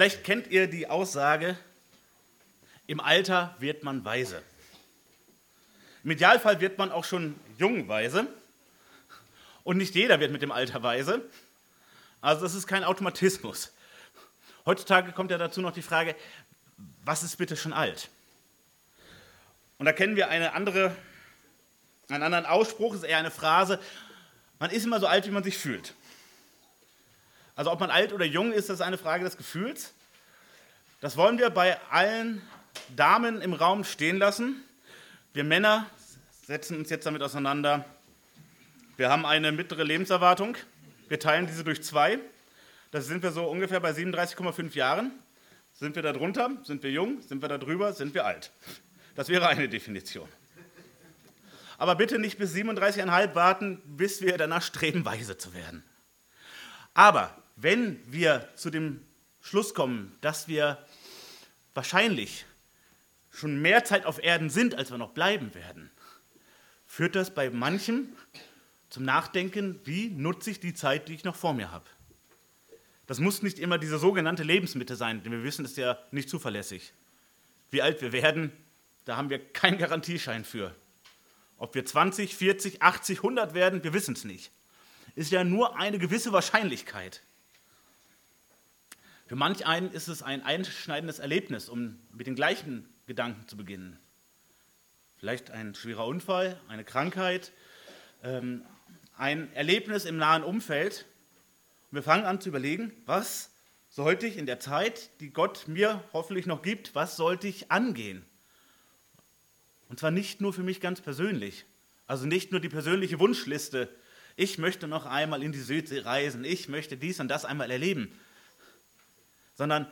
Vielleicht kennt ihr die Aussage, im Alter wird man weise. Im Idealfall wird man auch schon jung weise. Und nicht jeder wird mit dem Alter weise. Also das ist kein Automatismus. Heutzutage kommt ja dazu noch die Frage, was ist bitte schon alt? Und da kennen wir eine andere, einen anderen Ausspruch, ist eher eine Phrase, man ist immer so alt, wie man sich fühlt. Also ob man alt oder jung ist, das ist eine Frage des Gefühls. Das wollen wir bei allen Damen im Raum stehen lassen. Wir Männer setzen uns jetzt damit auseinander. Wir haben eine mittlere Lebenserwartung. Wir teilen diese durch zwei. Da sind wir so ungefähr bei 37,5 Jahren. Sind wir da drunter? Sind wir jung? Sind wir da drüber? Sind wir alt? Das wäre eine Definition. Aber bitte nicht bis 37,5 warten, bis wir danach streben, weise zu werden. Aber wenn wir zu dem Schluss kommen, dass wir wahrscheinlich schon mehr Zeit auf Erden sind, als wir noch bleiben werden, führt das bei manchem zum Nachdenken, wie nutze ich die Zeit, die ich noch vor mir habe. Das muss nicht immer diese sogenannte Lebensmitte sein, denn wir wissen, ist ja nicht zuverlässig. Wie alt wir werden, da haben wir keinen Garantieschein für. Ob wir 20, 40, 80, 100 werden, wir wissen es nicht. Ist ja nur eine gewisse Wahrscheinlichkeit. Für manch einen ist es ein einschneidendes Erlebnis, um mit den gleichen Gedanken zu beginnen. Vielleicht ein schwerer Unfall, eine Krankheit, ähm, ein Erlebnis im nahen Umfeld. Und wir fangen an zu überlegen, was sollte ich in der Zeit, die Gott mir hoffentlich noch gibt, was sollte ich angehen? Und zwar nicht nur für mich ganz persönlich. Also nicht nur die persönliche Wunschliste. Ich möchte noch einmal in die Südsee reisen. Ich möchte dies und das einmal erleben. Sondern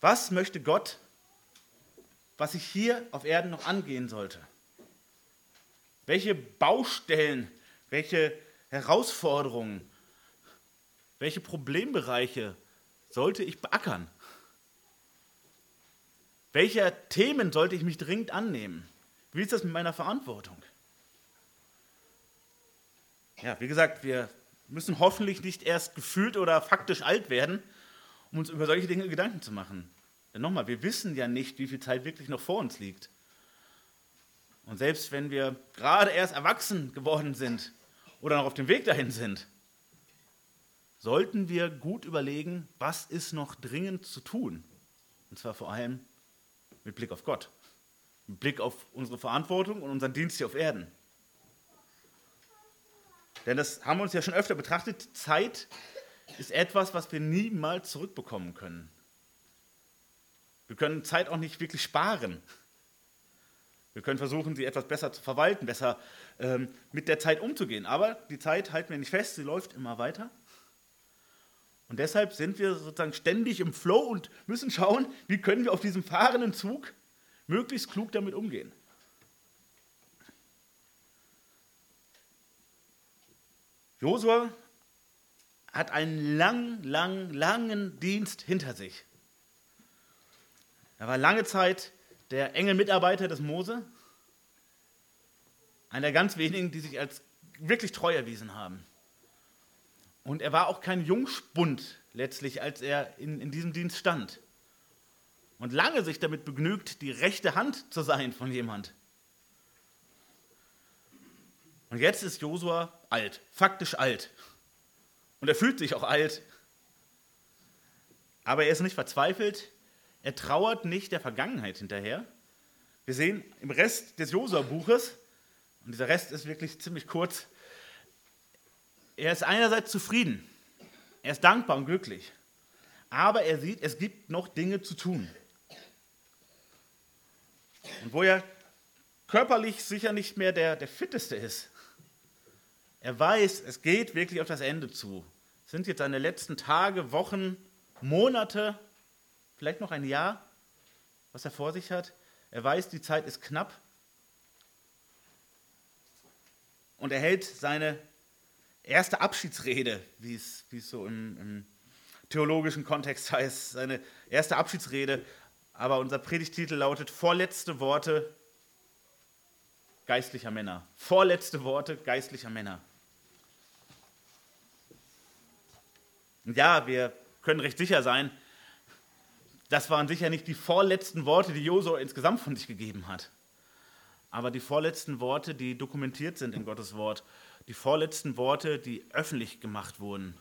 was möchte Gott, was ich hier auf Erden noch angehen sollte? Welche Baustellen, welche Herausforderungen, welche Problembereiche sollte ich beackern? Welcher Themen sollte ich mich dringend annehmen? Wie ist das mit meiner Verantwortung? Ja, wie gesagt, wir müssen hoffentlich nicht erst gefühlt oder faktisch alt werden, um uns über solche Dinge Gedanken zu machen. Denn nochmal, wir wissen ja nicht, wie viel Zeit wirklich noch vor uns liegt. Und selbst wenn wir gerade erst erwachsen geworden sind oder noch auf dem Weg dahin sind, sollten wir gut überlegen, was ist noch dringend zu tun. Und zwar vor allem mit Blick auf Gott, mit Blick auf unsere Verantwortung und unseren Dienst hier auf Erden. Denn das haben wir uns ja schon öfter betrachtet. Zeit ist etwas, was wir niemals zurückbekommen können. Wir können Zeit auch nicht wirklich sparen. Wir können versuchen, sie etwas besser zu verwalten, besser ähm, mit der Zeit umzugehen. Aber die Zeit halten wir nicht fest, sie läuft immer weiter. Und deshalb sind wir sozusagen ständig im Flow und müssen schauen, wie können wir auf diesem fahrenden Zug möglichst klug damit umgehen. Josua hat einen lang, lang, langen Dienst hinter sich. Er war lange Zeit der enge Mitarbeiter des Mose, einer der ganz wenigen, die sich als wirklich treu erwiesen haben. Und er war auch kein Jungspund letztlich, als er in, in diesem Dienst stand. Und lange sich damit begnügt, die rechte Hand zu sein von jemand. Und jetzt ist Josua alt, faktisch alt. Und er fühlt sich auch alt. Aber er ist nicht verzweifelt, er trauert nicht der Vergangenheit hinterher. Wir sehen im Rest des Josua-Buches, und dieser Rest ist wirklich ziemlich kurz, er ist einerseits zufrieden, er ist dankbar und glücklich, aber er sieht, es gibt noch Dinge zu tun. Und wo er körperlich sicher nicht mehr der, der fitteste ist, er weiß, es geht wirklich auf das Ende zu. Es sind jetzt seine letzten Tage, Wochen, Monate, vielleicht noch ein Jahr, was er vor sich hat. Er weiß, die Zeit ist knapp. Und er hält seine erste Abschiedsrede, wie es, wie es so im, im theologischen Kontext heißt, seine erste Abschiedsrede. Aber unser Predigtitel lautet Vorletzte Worte geistlicher Männer. Vorletzte Worte geistlicher Männer. Ja, wir können recht sicher sein, das waren sicher nicht die vorletzten Worte, die Josua insgesamt von sich gegeben hat. Aber die vorletzten Worte, die dokumentiert sind in Gottes Wort, die vorletzten Worte, die öffentlich gemacht wurden.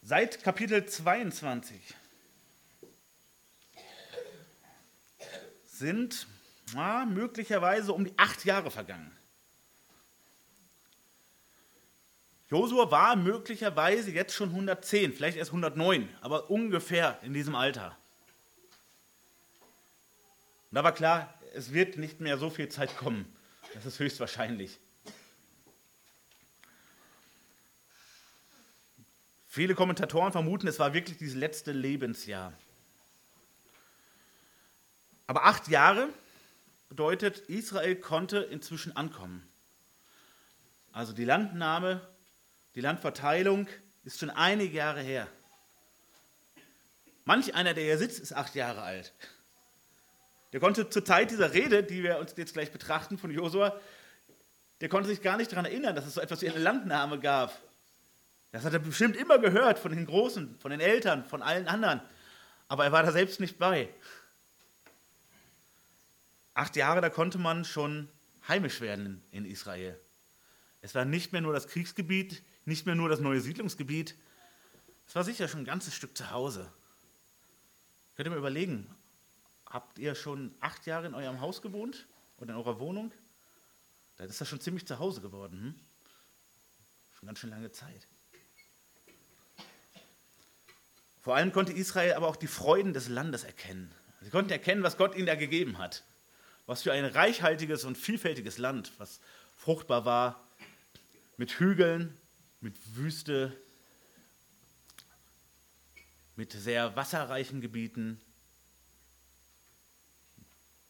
Seit Kapitel 22 sind na, möglicherweise um die acht Jahre vergangen. Josua war möglicherweise jetzt schon 110, vielleicht erst 109, aber ungefähr in diesem Alter. Und da war klar, es wird nicht mehr so viel Zeit kommen. Das ist höchstwahrscheinlich. Viele Kommentatoren vermuten, es war wirklich dieses letzte Lebensjahr. Aber acht Jahre bedeutet, Israel konnte inzwischen ankommen. Also die Landnahme die Landverteilung ist schon einige Jahre her. Manch einer, der hier sitzt, ist acht Jahre alt. Der konnte zur Zeit dieser Rede, die wir uns jetzt gleich betrachten von Josua, der konnte sich gar nicht daran erinnern, dass es so etwas wie eine Landnahme gab. Das hat er bestimmt immer gehört von den Großen, von den Eltern, von allen anderen. Aber er war da selbst nicht bei. Acht Jahre, da konnte man schon heimisch werden in Israel. Es war nicht mehr nur das Kriegsgebiet, nicht mehr nur das neue Siedlungsgebiet. Es war sicher schon ein ganzes Stück zu Hause. Könnt ihr mal überlegen, habt ihr schon acht Jahre in eurem Haus gewohnt oder in eurer Wohnung? Dann ist das schon ziemlich zu Hause geworden. Hm? Schon ganz schön lange Zeit. Vor allem konnte Israel aber auch die Freuden des Landes erkennen. Sie konnten erkennen, was Gott ihnen da gegeben hat. Was für ein reichhaltiges und vielfältiges Land, was fruchtbar war, mit Hügeln, mit Wüste, mit sehr wasserreichen Gebieten,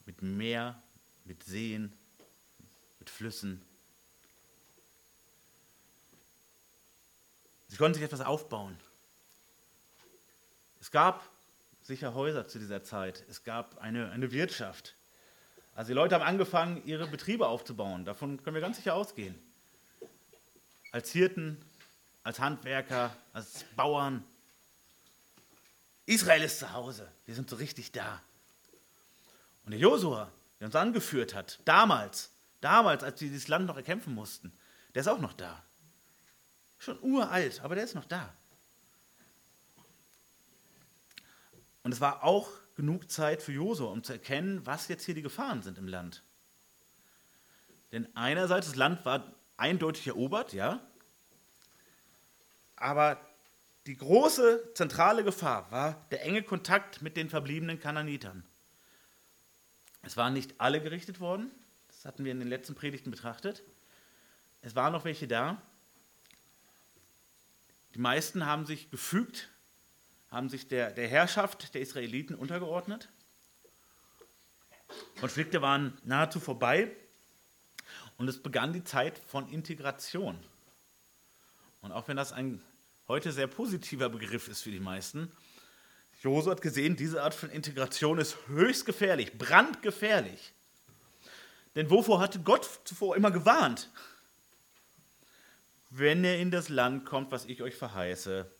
mit Meer, mit Seen, mit Flüssen. Sie konnten sich etwas aufbauen. Es gab sicher Häuser zu dieser Zeit. Es gab eine, eine Wirtschaft. Also die Leute haben angefangen, ihre Betriebe aufzubauen. Davon können wir ganz sicher ausgehen als Hirten, als Handwerker, als Bauern. Israel ist zu Hause. Wir sind so richtig da. Und der Josua, der uns angeführt hat, damals, damals, als wir dieses Land noch erkämpfen mussten, der ist auch noch da. Schon uralt, aber der ist noch da. Und es war auch genug Zeit für Josua, um zu erkennen, was jetzt hier die Gefahren sind im Land. Denn einerseits, das Land war eindeutig erobert, ja. Aber die große zentrale Gefahr war der enge Kontakt mit den verbliebenen Kananitern. Es waren nicht alle gerichtet worden, das hatten wir in den letzten Predigten betrachtet. Es waren noch welche da. Die meisten haben sich gefügt, haben sich der, der Herrschaft der Israeliten untergeordnet. Konflikte waren nahezu vorbei. Und es begann die Zeit von Integration. Und auch wenn das ein heute sehr positiver Begriff ist für die meisten, Josua hat gesehen, diese Art von Integration ist höchst gefährlich, brandgefährlich. Denn wovor hatte Gott zuvor immer gewarnt? Wenn ihr in das Land kommt, was ich euch verheiße,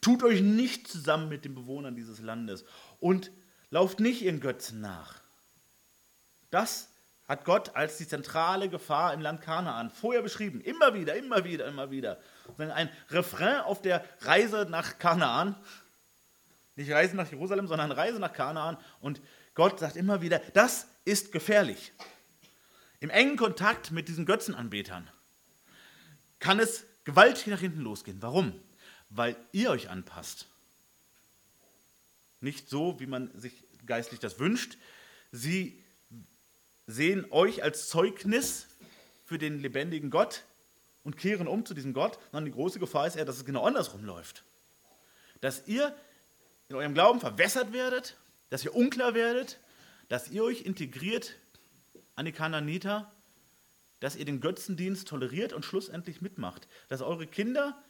tut euch nicht zusammen mit den Bewohnern dieses Landes und lauft nicht ihren Götzen nach. Das hat Gott als die zentrale Gefahr im Land Kanaan vorher beschrieben. Immer wieder, immer wieder, immer wieder. Ein Refrain auf der Reise nach Kanaan. Nicht Reise nach Jerusalem, sondern Reise nach Kanaan. Und Gott sagt immer wieder, das ist gefährlich. Im engen Kontakt mit diesen Götzenanbetern kann es gewaltig nach hinten losgehen. Warum? Weil ihr euch anpasst. Nicht so, wie man sich geistlich das wünscht. Sie sehen euch als Zeugnis für den lebendigen Gott und kehren um zu diesem Gott, sondern die große Gefahr ist eher, dass es genau andersrum läuft. Dass ihr in eurem Glauben verwässert werdet, dass ihr unklar werdet, dass ihr euch integriert an die Kananiter, dass ihr den Götzendienst toleriert und schlussendlich mitmacht, dass eure Kinder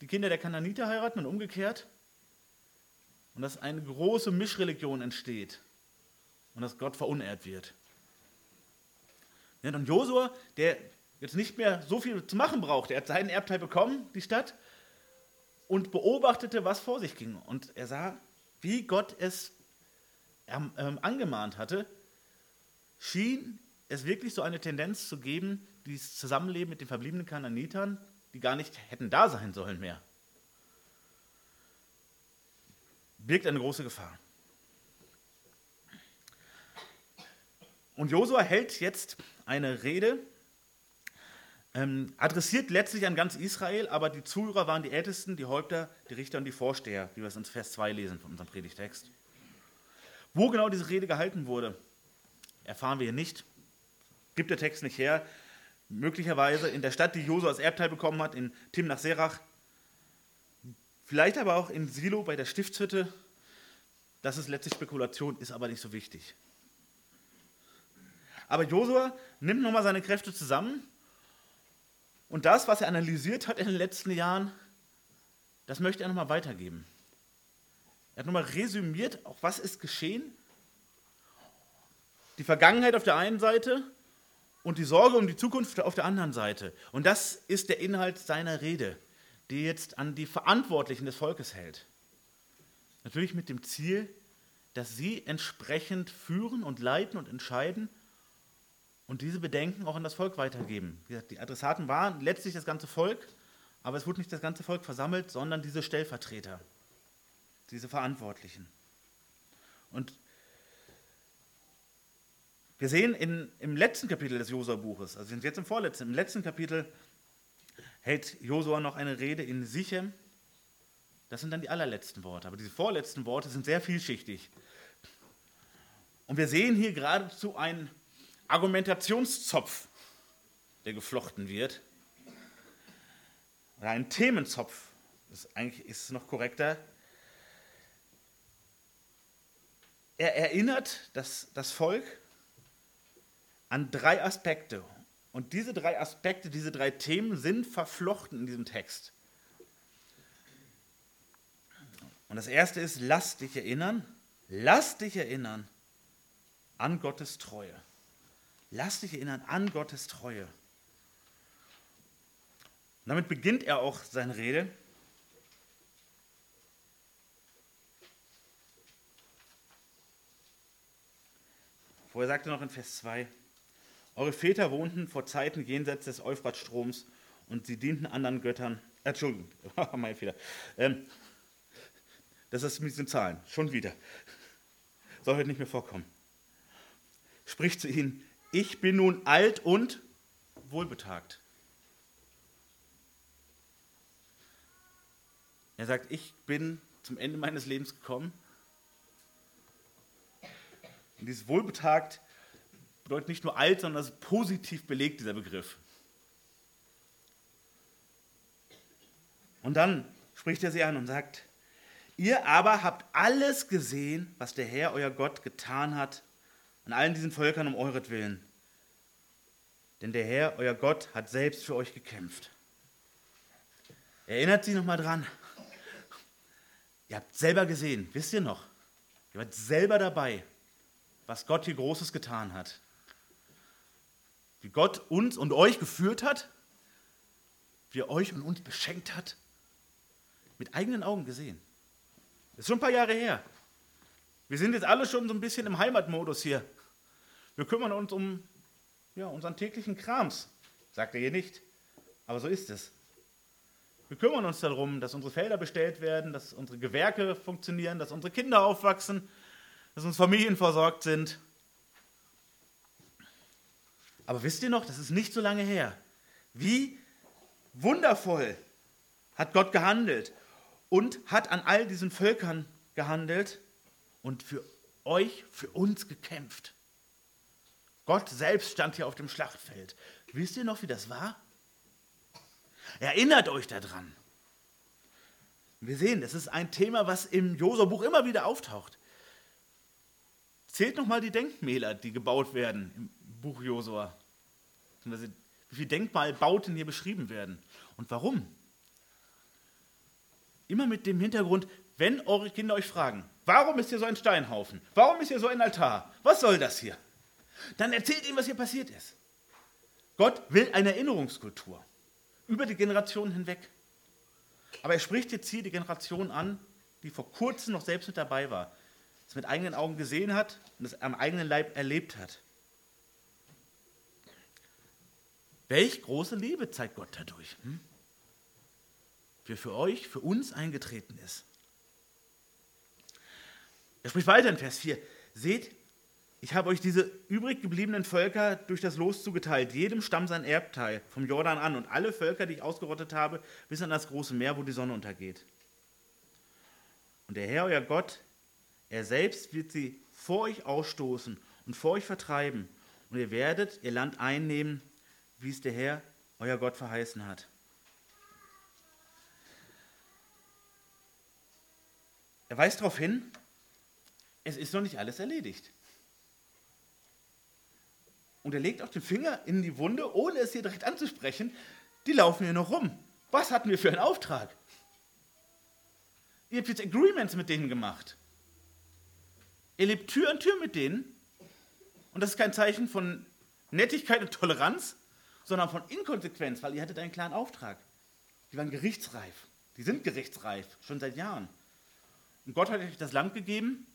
die Kinder der Kananiter heiraten und umgekehrt und dass eine große Mischreligion entsteht und dass Gott verunehrt wird. Und Josua, der jetzt nicht mehr so viel zu machen brauchte. Er hat seinen Erbteil bekommen, die Stadt, und beobachtete, was vor sich ging. Und er sah, wie Gott es ähm, angemahnt hatte, schien es wirklich so eine Tendenz zu geben, dieses Zusammenleben mit den verbliebenen Kananitern, die gar nicht hätten da sein sollen mehr, birgt eine große Gefahr. Und Josua hält jetzt eine Rede, ähm, adressiert letztlich an ganz Israel, aber die Zuhörer waren die Ältesten, die Häupter, die Richter und die Vorsteher, wie wir es in Vers 2 lesen von unserem Predigtext. Wo genau diese Rede gehalten wurde, erfahren wir hier nicht. Gibt der Text nicht her. Möglicherweise in der Stadt, die Josua als Erbteil bekommen hat, in Timnach Serach. Vielleicht aber auch in Silo bei der Stiftshütte. Das ist letztlich Spekulation, ist aber nicht so wichtig. Aber Josua nimmt nochmal seine Kräfte zusammen und das, was er analysiert hat in den letzten Jahren, das möchte er nochmal weitergeben. Er hat nochmal resümiert, auch was ist geschehen. Die Vergangenheit auf der einen Seite und die Sorge um die Zukunft auf der anderen Seite. Und das ist der Inhalt seiner Rede, die jetzt an die Verantwortlichen des Volkes hält. Natürlich mit dem Ziel, dass sie entsprechend führen und leiten und entscheiden und diese Bedenken auch an das Volk weitergeben. die Adressaten waren letztlich das ganze Volk, aber es wurde nicht das ganze Volk versammelt, sondern diese Stellvertreter, diese Verantwortlichen. Und wir sehen in, im letzten Kapitel des Josua-Buches, also wir sind jetzt im vorletzten, im letzten Kapitel hält Josua noch eine Rede in Sichem. Das sind dann die allerletzten Worte, aber diese vorletzten Worte sind sehr vielschichtig. Und wir sehen hier geradezu ein Argumentationszopf, der geflochten wird. Oder ein Themenzopf, das eigentlich ist es noch korrekter. Er erinnert das, das Volk an drei Aspekte. Und diese drei Aspekte, diese drei Themen sind verflochten in diesem Text. Und das erste ist, lass dich erinnern, lass dich erinnern an Gottes Treue. Lass dich erinnern an Gottes Treue. Und damit beginnt er auch seine Rede. Vorher sagte er noch in Vers 2, eure Väter wohnten vor Zeiten jenseits des Euphratstroms und sie dienten anderen Göttern. Äh, Entschuldigung, mein Fehler. Ähm, das ist mit diesen Zahlen, schon wieder. Soll heute nicht mehr vorkommen. Spricht zu ihnen, ich bin nun alt und wohlbetagt. Er sagt, ich bin zum Ende meines Lebens gekommen. Und dieses wohlbetagt bedeutet nicht nur alt, sondern das ist positiv belegt, dieser Begriff. Und dann spricht er sie an und sagt, ihr aber habt alles gesehen, was der Herr, euer Gott, getan hat an allen diesen Völkern um euretwillen. Denn der Herr, euer Gott, hat selbst für euch gekämpft. Erinnert sich nochmal dran. Ihr habt selber gesehen, wisst ihr noch? Ihr wart selber dabei, was Gott hier Großes getan hat. Wie Gott uns und euch geführt hat, wie er euch und uns beschenkt hat. Mit eigenen Augen gesehen. Das ist schon ein paar Jahre her. Wir sind jetzt alle schon so ein bisschen im Heimatmodus hier. Wir kümmern uns um ja, unseren täglichen Krams, sagt er hier nicht. Aber so ist es. Wir kümmern uns darum, dass unsere Felder bestellt werden, dass unsere Gewerke funktionieren, dass unsere Kinder aufwachsen, dass unsere Familien versorgt sind. Aber wisst ihr noch, das ist nicht so lange her. Wie wundervoll hat Gott gehandelt und hat an all diesen Völkern gehandelt und für euch, für uns gekämpft. Gott selbst stand hier auf dem Schlachtfeld. Wisst ihr noch, wie das war? Erinnert euch daran. Wir sehen, das ist ein Thema, was im Josua-Buch immer wieder auftaucht. Zählt nochmal die Denkmäler, die gebaut werden im Buch Josua. Wie viele Denkmalbauten hier beschrieben werden. Und warum? Immer mit dem Hintergrund, wenn eure Kinder euch fragen, warum ist hier so ein Steinhaufen? Warum ist hier so ein Altar? Was soll das hier? Dann erzählt ihm, was hier passiert ist. Gott will eine Erinnerungskultur über die Generationen hinweg. Aber er spricht jetzt hier die Generation an, die vor kurzem noch selbst mit dabei war, es mit eigenen Augen gesehen hat und es am eigenen Leib erlebt hat. Welch große Liebe zeigt Gott dadurch, hm? wie für euch, für uns eingetreten ist. Er spricht weiter in Vers 4. Seht, ich habe euch diese übrig gebliebenen Völker durch das Los zugeteilt, jedem Stamm sein Erbteil, vom Jordan an, und alle Völker, die ich ausgerottet habe, bis an das große Meer, wo die Sonne untergeht. Und der Herr, euer Gott, er selbst wird sie vor euch ausstoßen und vor euch vertreiben, und ihr werdet ihr Land einnehmen, wie es der Herr, euer Gott, verheißen hat. Er weist darauf hin, es ist noch nicht alles erledigt. Und er legt auch den Finger in die Wunde, ohne es hier direkt anzusprechen. Die laufen hier noch rum. Was hatten wir für einen Auftrag? Ihr habt jetzt Agreements mit denen gemacht. Ihr lebt Tür an Tür mit denen. Und das ist kein Zeichen von Nettigkeit und Toleranz, sondern von Inkonsequenz, weil ihr hattet einen klaren Auftrag. Die waren gerichtsreif. Die sind gerichtsreif, schon seit Jahren. Und Gott hat euch das Land gegeben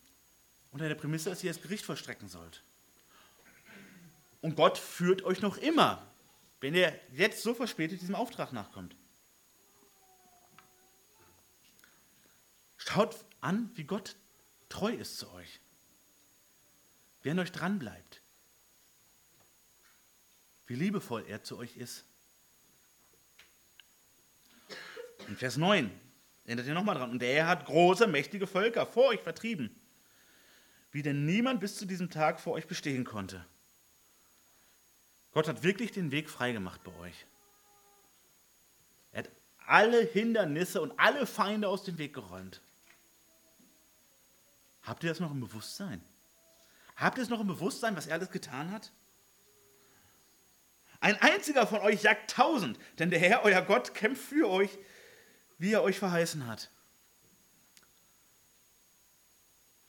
unter der Prämisse, dass ihr das Gericht vollstrecken sollt. Und Gott führt euch noch immer, wenn ihr jetzt so verspätet diesem Auftrag nachkommt. Schaut an, wie Gott treu ist zu euch. Wer an euch dran bleibt. Wie liebevoll er zu euch ist. In Vers 9 erinnert ihr nochmal dran. Und er hat große, mächtige Völker vor euch vertrieben, wie denn niemand bis zu diesem Tag vor euch bestehen konnte. Gott hat wirklich den Weg freigemacht bei euch. Er hat alle Hindernisse und alle Feinde aus dem Weg geräumt. Habt ihr das noch im Bewusstsein? Habt ihr es noch im Bewusstsein, was er alles getan hat? Ein einziger von euch jagt tausend, denn der Herr, euer Gott, kämpft für euch, wie er euch verheißen hat.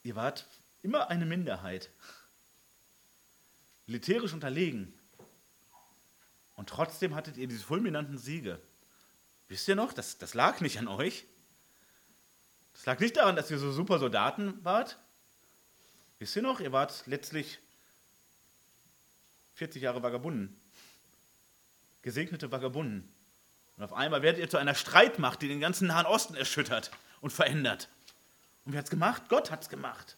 Ihr wart immer eine Minderheit, militärisch unterlegen. Und trotzdem hattet ihr diese fulminanten Siege. Wisst ihr noch, das, das lag nicht an euch. Das lag nicht daran, dass ihr so super Soldaten wart. Wisst ihr noch, ihr wart letztlich 40 Jahre Vagabunden. Gesegnete Vagabunden. Und auf einmal werdet ihr zu einer Streitmacht, die den ganzen Nahen Osten erschüttert und verändert. Und wer hat es gemacht? Gott hat es gemacht.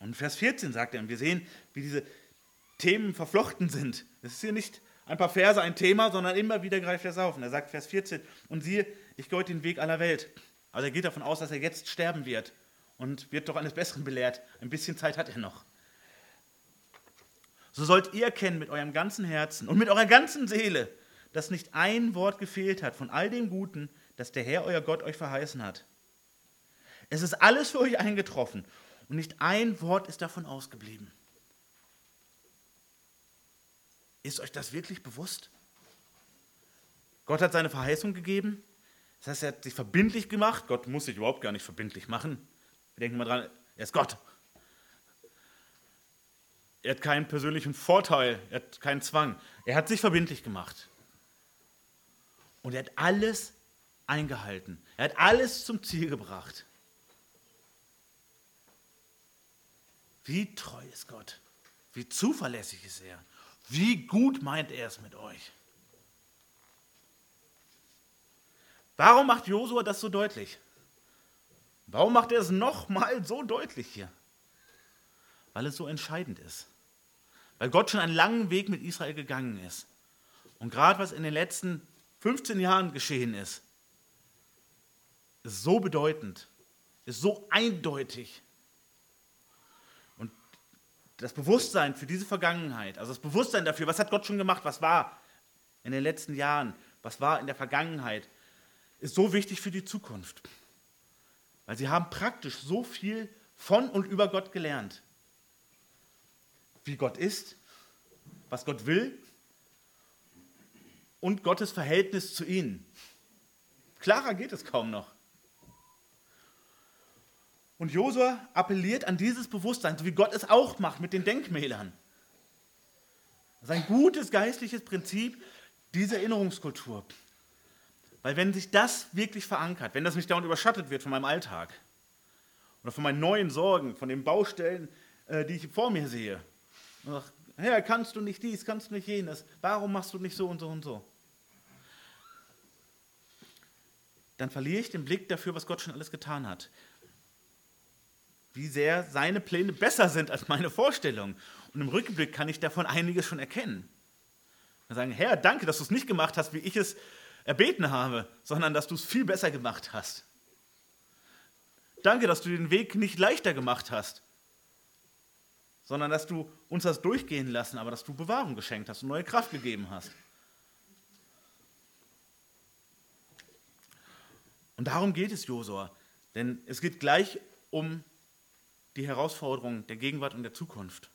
Und Vers 14 sagt er, und wir sehen, wie diese Themen verflochten sind. Es ist hier nicht ein paar Verse ein Thema, sondern immer wieder greift er es auf. Und er sagt, Vers 14, und siehe, ich gehe den Weg aller Welt. Also er geht davon aus, dass er jetzt sterben wird und wird doch eines Besseren belehrt. Ein bisschen Zeit hat er noch. So sollt ihr erkennen mit eurem ganzen Herzen und mit eurer ganzen Seele, dass nicht ein Wort gefehlt hat von all dem Guten, das der Herr, euer Gott, euch verheißen hat. Es ist alles für euch eingetroffen und nicht ein Wort ist davon ausgeblieben. Ist euch das wirklich bewusst? Gott hat seine Verheißung gegeben. Das heißt, er hat sich verbindlich gemacht. Gott muss sich überhaupt gar nicht verbindlich machen. Wir denken mal dran, er ist Gott. Er hat keinen persönlichen Vorteil, er hat keinen Zwang. Er hat sich verbindlich gemacht. Und er hat alles eingehalten. Er hat alles zum Ziel gebracht. Wie treu ist Gott? Wie zuverlässig ist er? Wie gut meint er es mit euch? Warum macht Josua das so deutlich? Warum macht er es nochmal so deutlich hier? Weil es so entscheidend ist. Weil Gott schon einen langen Weg mit Israel gegangen ist. Und gerade was in den letzten 15 Jahren geschehen ist, ist so bedeutend, ist so eindeutig, das Bewusstsein für diese Vergangenheit, also das Bewusstsein dafür, was hat Gott schon gemacht, was war in den letzten Jahren, was war in der Vergangenheit, ist so wichtig für die Zukunft. Weil sie haben praktisch so viel von und über Gott gelernt. Wie Gott ist, was Gott will und Gottes Verhältnis zu ihnen. Klarer geht es kaum noch. Und Josua appelliert an dieses Bewusstsein, so wie Gott es auch macht mit den Denkmälern. Sein gutes geistliches Prinzip, diese Erinnerungskultur. Weil wenn sich das wirklich verankert, wenn das nicht dauernd überschattet wird von meinem Alltag oder von meinen neuen Sorgen, von den Baustellen, äh, die ich vor mir sehe, und sage, Herr, kannst du nicht dies, kannst du nicht jenes, warum machst du nicht so und so und so? Dann verliere ich den Blick dafür, was Gott schon alles getan hat. Wie sehr seine Pläne besser sind als meine Vorstellungen. Und im Rückblick kann ich davon einiges schon erkennen. Und sagen, Herr, danke, dass du es nicht gemacht hast, wie ich es erbeten habe, sondern dass du es viel besser gemacht hast. Danke, dass du den Weg nicht leichter gemacht hast, sondern dass du uns das durchgehen lassen, aber dass du Bewahrung geschenkt hast und neue Kraft gegeben hast. Und darum geht es Josua, denn es geht gleich um die Herausforderungen der Gegenwart und der Zukunft.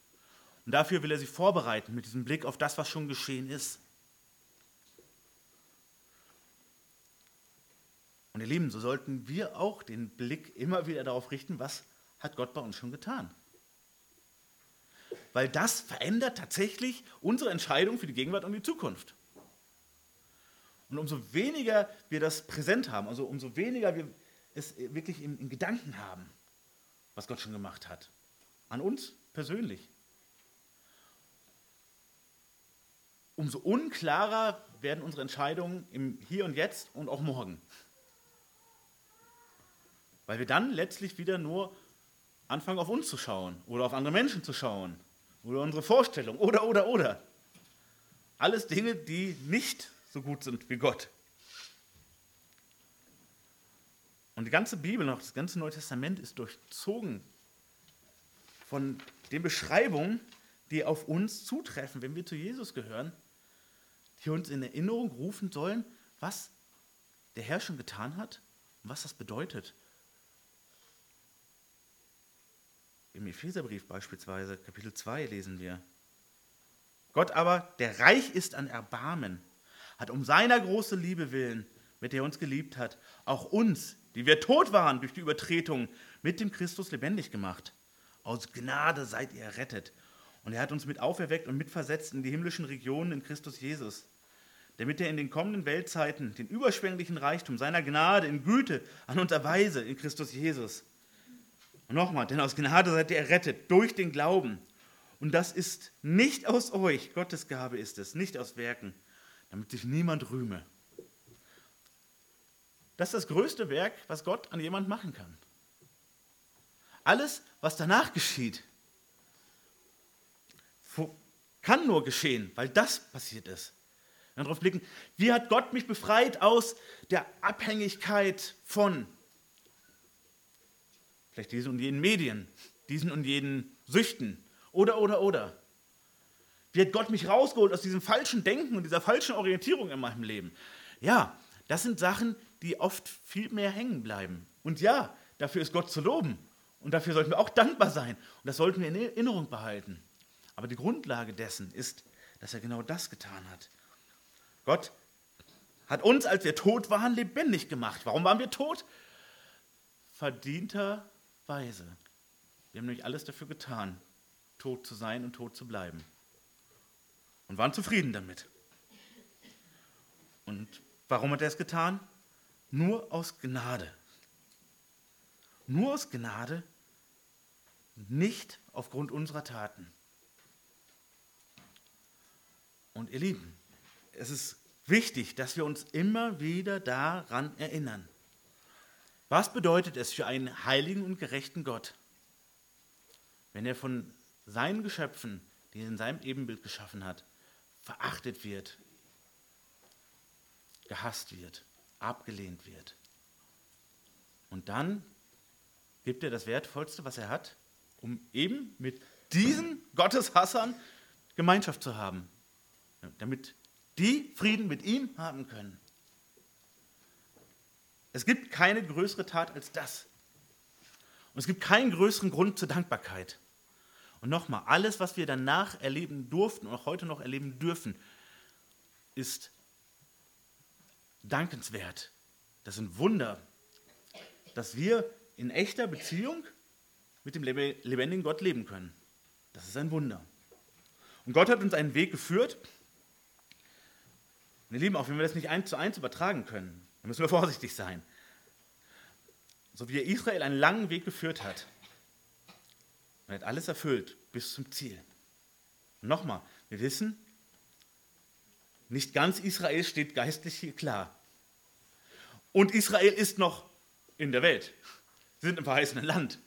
Und dafür will er sie vorbereiten mit diesem Blick auf das, was schon geschehen ist. Und ihr Lieben, so sollten wir auch den Blick immer wieder darauf richten, was hat Gott bei uns schon getan. Weil das verändert tatsächlich unsere Entscheidung für die Gegenwart und die Zukunft. Und umso weniger wir das präsent haben, also umso weniger wir es wirklich in, in Gedanken haben, was Gott schon gemacht hat, an uns persönlich, umso unklarer werden unsere Entscheidungen im Hier und Jetzt und auch morgen. Weil wir dann letztlich wieder nur anfangen, auf uns zu schauen oder auf andere Menschen zu schauen oder unsere Vorstellung oder, oder, oder. Alles Dinge, die nicht so gut sind wie Gott. Und die ganze Bibel, auch das ganze Neue Testament ist durchzogen von den Beschreibungen, die auf uns zutreffen, wenn wir zu Jesus gehören, die uns in Erinnerung rufen sollen, was der Herr schon getan hat und was das bedeutet Im Epheserbrief beispielsweise, Kapitel 2, lesen wir. Gott aber, der reich ist an Erbarmen, hat um seiner großen Liebe willen, mit der er uns geliebt hat, auch uns, die wir tot waren durch die Übertretung, mit dem Christus lebendig gemacht. Aus Gnade seid ihr errettet. Und er hat uns mit auferweckt und mitversetzt in die himmlischen Regionen in Christus Jesus, damit er in den kommenden Weltzeiten den überschwänglichen Reichtum seiner Gnade in Güte an uns erweise in Christus Jesus. Und nochmal, denn aus Gnade seid ihr errettet durch den Glauben. Und das ist nicht aus euch, Gottes Gabe ist es, nicht aus Werken, damit sich niemand rühme. Das ist das größte Werk, was Gott an jemand machen kann. Alles, was danach geschieht, kann nur geschehen, weil das passiert ist. Wenn wir darauf blicken, wie hat Gott mich befreit aus der Abhängigkeit von Vielleicht diesen und jenen Medien, diesen und jenen Süchten. Oder, oder, oder. Wie hat Gott mich rausgeholt aus diesem falschen Denken und dieser falschen Orientierung in meinem Leben? Ja, das sind Sachen, die oft viel mehr hängen bleiben. Und ja, dafür ist Gott zu loben. Und dafür sollten wir auch dankbar sein. Und das sollten wir in Erinnerung behalten. Aber die Grundlage dessen ist, dass er genau das getan hat. Gott hat uns, als wir tot waren, lebendig gemacht. Warum waren wir tot? Verdienter Weise. Wir haben nämlich alles dafür getan, tot zu sein und tot zu bleiben. Und waren zufrieden damit. Und warum hat er es getan? Nur aus Gnade. Nur aus Gnade, nicht aufgrund unserer Taten. Und ihr Lieben, es ist wichtig, dass wir uns immer wieder daran erinnern. Was bedeutet es für einen heiligen und gerechten Gott, wenn er von seinen Geschöpfen, die er in seinem Ebenbild geschaffen hat, verachtet wird, gehasst wird, abgelehnt wird? Und dann gibt er das Wertvollste, was er hat, um eben mit diesen Gotteshassern Gemeinschaft zu haben, damit die Frieden mit ihm haben können. Es gibt keine größere Tat als das. Und es gibt keinen größeren Grund zur Dankbarkeit. Und nochmal, alles, was wir danach erleben durften und auch heute noch erleben dürfen, ist dankenswert. Das sind Wunder, dass wir in echter Beziehung mit dem lebendigen Gott leben können. Das ist ein Wunder. Und Gott hat uns einen Weg geführt. Meine Lieben, auch wenn wir das nicht eins zu eins übertragen können, dann müssen wir vorsichtig sein. So wie Israel einen langen Weg geführt hat, er hat alles erfüllt bis zum Ziel. Und nochmal, wir wissen, nicht ganz Israel steht geistlich hier klar. Und Israel ist noch in der Welt. Sie sind im verheißenen Land.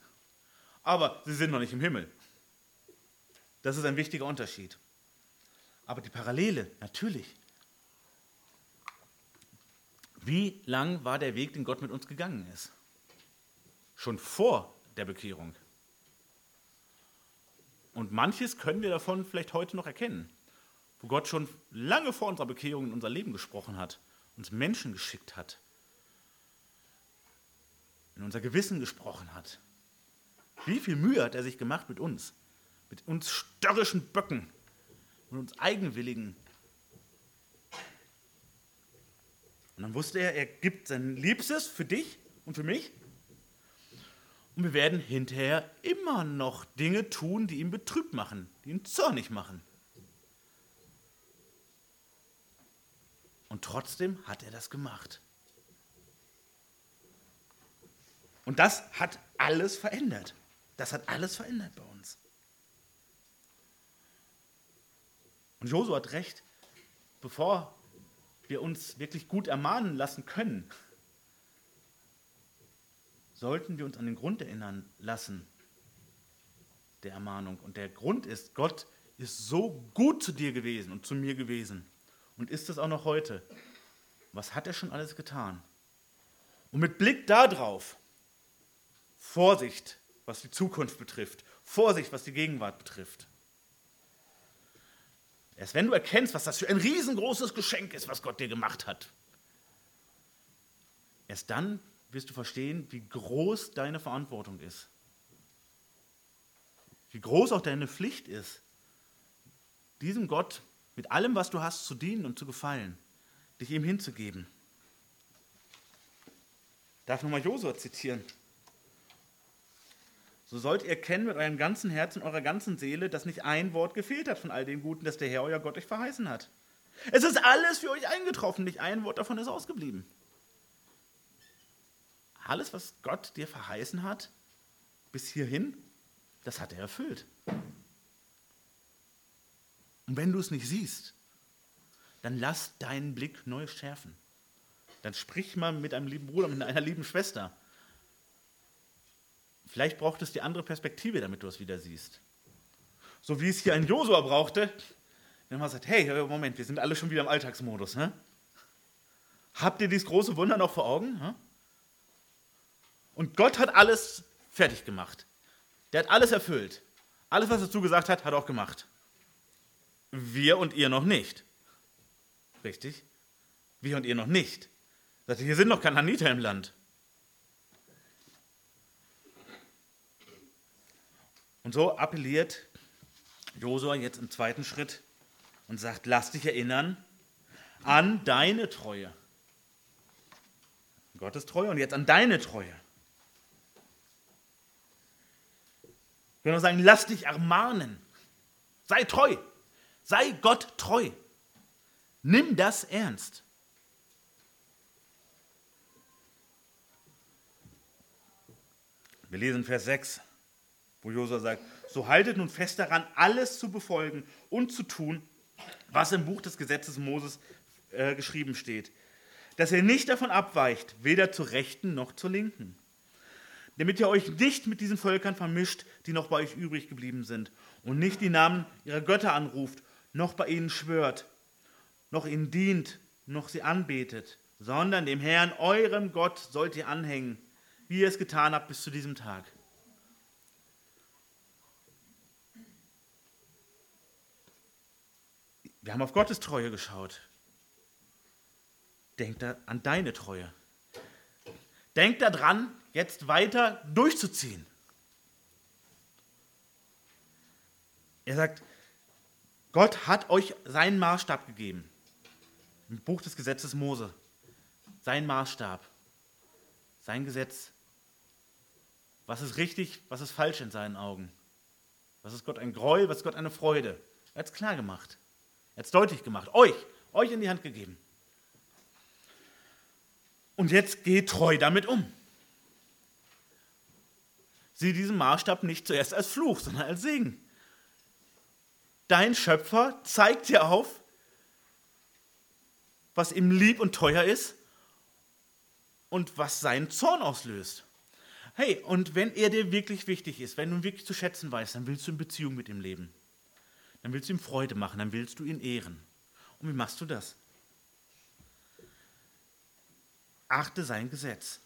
Aber sie sind noch nicht im Himmel. Das ist ein wichtiger Unterschied. Aber die Parallele, natürlich. Wie lang war der Weg, den Gott mit uns gegangen ist? Schon vor der Bekehrung. Und manches können wir davon vielleicht heute noch erkennen, wo Gott schon lange vor unserer Bekehrung in unser Leben gesprochen hat, uns Menschen geschickt hat, in unser Gewissen gesprochen hat. Wie viel Mühe hat er sich gemacht mit uns? Mit uns störrischen Böcken, mit uns Eigenwilligen. Und dann wusste er, er gibt sein Liebstes für dich und für mich. Und wir werden hinterher immer noch Dinge tun, die ihn betrübt machen, die ihn zornig machen. Und trotzdem hat er das gemacht. Und das hat alles verändert. Das hat alles verändert bei uns. Und Josua hat recht, bevor wir uns wirklich gut ermahnen lassen können, sollten wir uns an den Grund erinnern lassen der Ermahnung. Und der Grund ist, Gott ist so gut zu dir gewesen und zu mir gewesen und ist es auch noch heute. Was hat er schon alles getan? Und mit Blick darauf, Vorsicht, was die Zukunft betrifft, Vorsicht, was die Gegenwart betrifft. Erst wenn du erkennst, was das für ein riesengroßes Geschenk ist, was Gott dir gemacht hat, erst dann wirst du verstehen, wie groß deine Verantwortung ist. Wie groß auch deine Pflicht ist, diesem Gott mit allem, was du hast, zu dienen und zu gefallen, dich ihm hinzugeben. Ich darf nochmal Josua zitieren. So sollt ihr kennen mit eurem ganzen Herzen, eurer ganzen Seele, dass nicht ein Wort gefehlt hat von all dem Guten, das der Herr, euer Gott, euch verheißen hat. Es ist alles für euch eingetroffen, nicht ein Wort davon ist ausgeblieben. Alles, was Gott dir verheißen hat, bis hierhin, das hat er erfüllt. Und wenn du es nicht siehst, dann lass deinen Blick neu schärfen. Dann sprich mal mit einem lieben Bruder, mit einer lieben Schwester. Vielleicht braucht es die andere Perspektive, damit du es wieder siehst. So wie es hier ein Josua brauchte, wenn man sagt, hey, Moment, wir sind alle schon wieder im Alltagsmodus. Ne? Habt ihr dieses große Wunder noch vor Augen? Ne? Und Gott hat alles fertig gemacht. Der hat alles erfüllt. Alles, was er zugesagt hat, hat er auch gemacht. Wir und ihr noch nicht. Richtig? Wir und ihr noch nicht. Sagt, hier sind noch Kananiter im Land. Und so appelliert Josua jetzt im zweiten Schritt und sagt, lass dich erinnern an deine Treue. Gottes Treue und jetzt an deine Treue. Ich will nur sagen, lass dich ermahnen. Sei treu. Sei Gott treu. Nimm das ernst. Wir lesen Vers 6 wo Josua sagt, so haltet nun fest daran, alles zu befolgen und zu tun, was im Buch des Gesetzes Moses äh, geschrieben steht, dass ihr nicht davon abweicht, weder zur Rechten noch zur Linken, damit ihr euch nicht mit diesen Völkern vermischt, die noch bei euch übrig geblieben sind, und nicht die Namen ihrer Götter anruft, noch bei ihnen schwört, noch ihnen dient, noch sie anbetet, sondern dem Herrn, eurem Gott, sollt ihr anhängen, wie ihr es getan habt bis zu diesem Tag. Wir haben auf Gottes Treue geschaut. Denk da an deine Treue. Denk daran, jetzt weiter durchzuziehen. Er sagt, Gott hat euch seinen Maßstab gegeben. Im Buch des Gesetzes Mose. Sein Maßstab. Sein Gesetz. was ist richtig, was ist falsch in seinen Augen. Was ist Gott ein Gräuel, was ist Gott eine Freude. Er hat es klar gemacht. Er hat es deutlich gemacht. Euch, euch in die Hand gegeben. Und jetzt geht treu damit um. Sieh diesen Maßstab nicht zuerst als Fluch, sondern als Segen. Dein Schöpfer zeigt dir auf, was ihm lieb und teuer ist und was seinen Zorn auslöst. Hey, und wenn er dir wirklich wichtig ist, wenn du ihn wirklich zu schätzen weißt, dann willst du in Beziehung mit ihm leben. Dann willst du ihm Freude machen, dann willst du ihn ehren. Und wie machst du das? Achte sein Gesetz.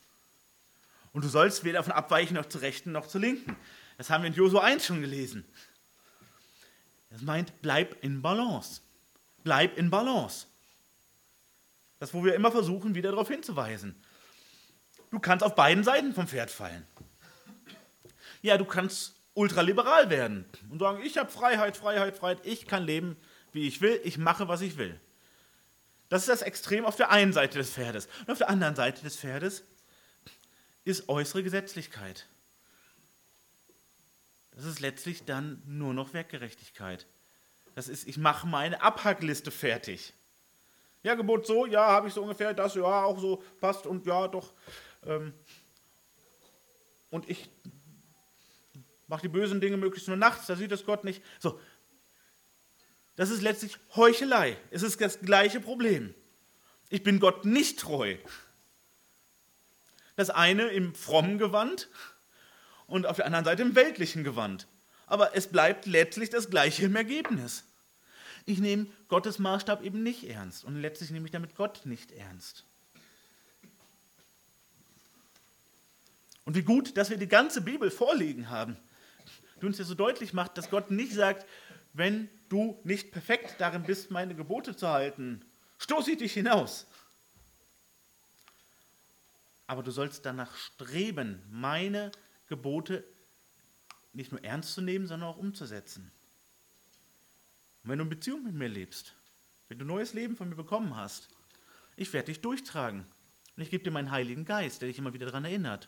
Und du sollst weder davon abweichen noch zur rechten noch zur linken. Das haben wir in Josua 1 schon gelesen. Das meint, bleib in Balance. Bleib in Balance. Das, wo wir immer versuchen, wieder darauf hinzuweisen. Du kannst auf beiden Seiten vom Pferd fallen. Ja, du kannst ultraliberal werden und sagen, ich habe Freiheit, Freiheit, Freiheit, ich kann leben, wie ich will, ich mache, was ich will. Das ist das Extrem auf der einen Seite des Pferdes. Und auf der anderen Seite des Pferdes ist äußere Gesetzlichkeit. Das ist letztlich dann nur noch Werkgerechtigkeit. Das ist, ich mache meine Abhackliste fertig. Ja, Gebot so, ja, habe ich so ungefähr, das, ja, auch so, passt und ja, doch. Ähm, und ich mache die bösen Dinge möglichst nur nachts, da sieht es Gott nicht. So, das ist letztlich Heuchelei. Es ist das gleiche Problem. Ich bin Gott nicht treu. Das eine im frommen Gewand und auf der anderen Seite im weltlichen Gewand. Aber es bleibt letztlich das gleiche im Ergebnis. Ich nehme Gottes Maßstab eben nicht ernst und letztlich nehme ich damit Gott nicht ernst. Und wie gut, dass wir die ganze Bibel vorliegen haben, die uns ja so deutlich macht, dass Gott nicht sagt, wenn du nicht perfekt darin bist, meine Gebote zu halten, stoße ich dich hinaus. Aber du sollst danach streben, meine Gebote nicht nur ernst zu nehmen, sondern auch umzusetzen. Und wenn du in Beziehung mit mir lebst, wenn du neues Leben von mir bekommen hast, ich werde dich durchtragen. Und ich gebe dir meinen Heiligen Geist, der dich immer wieder daran erinnert.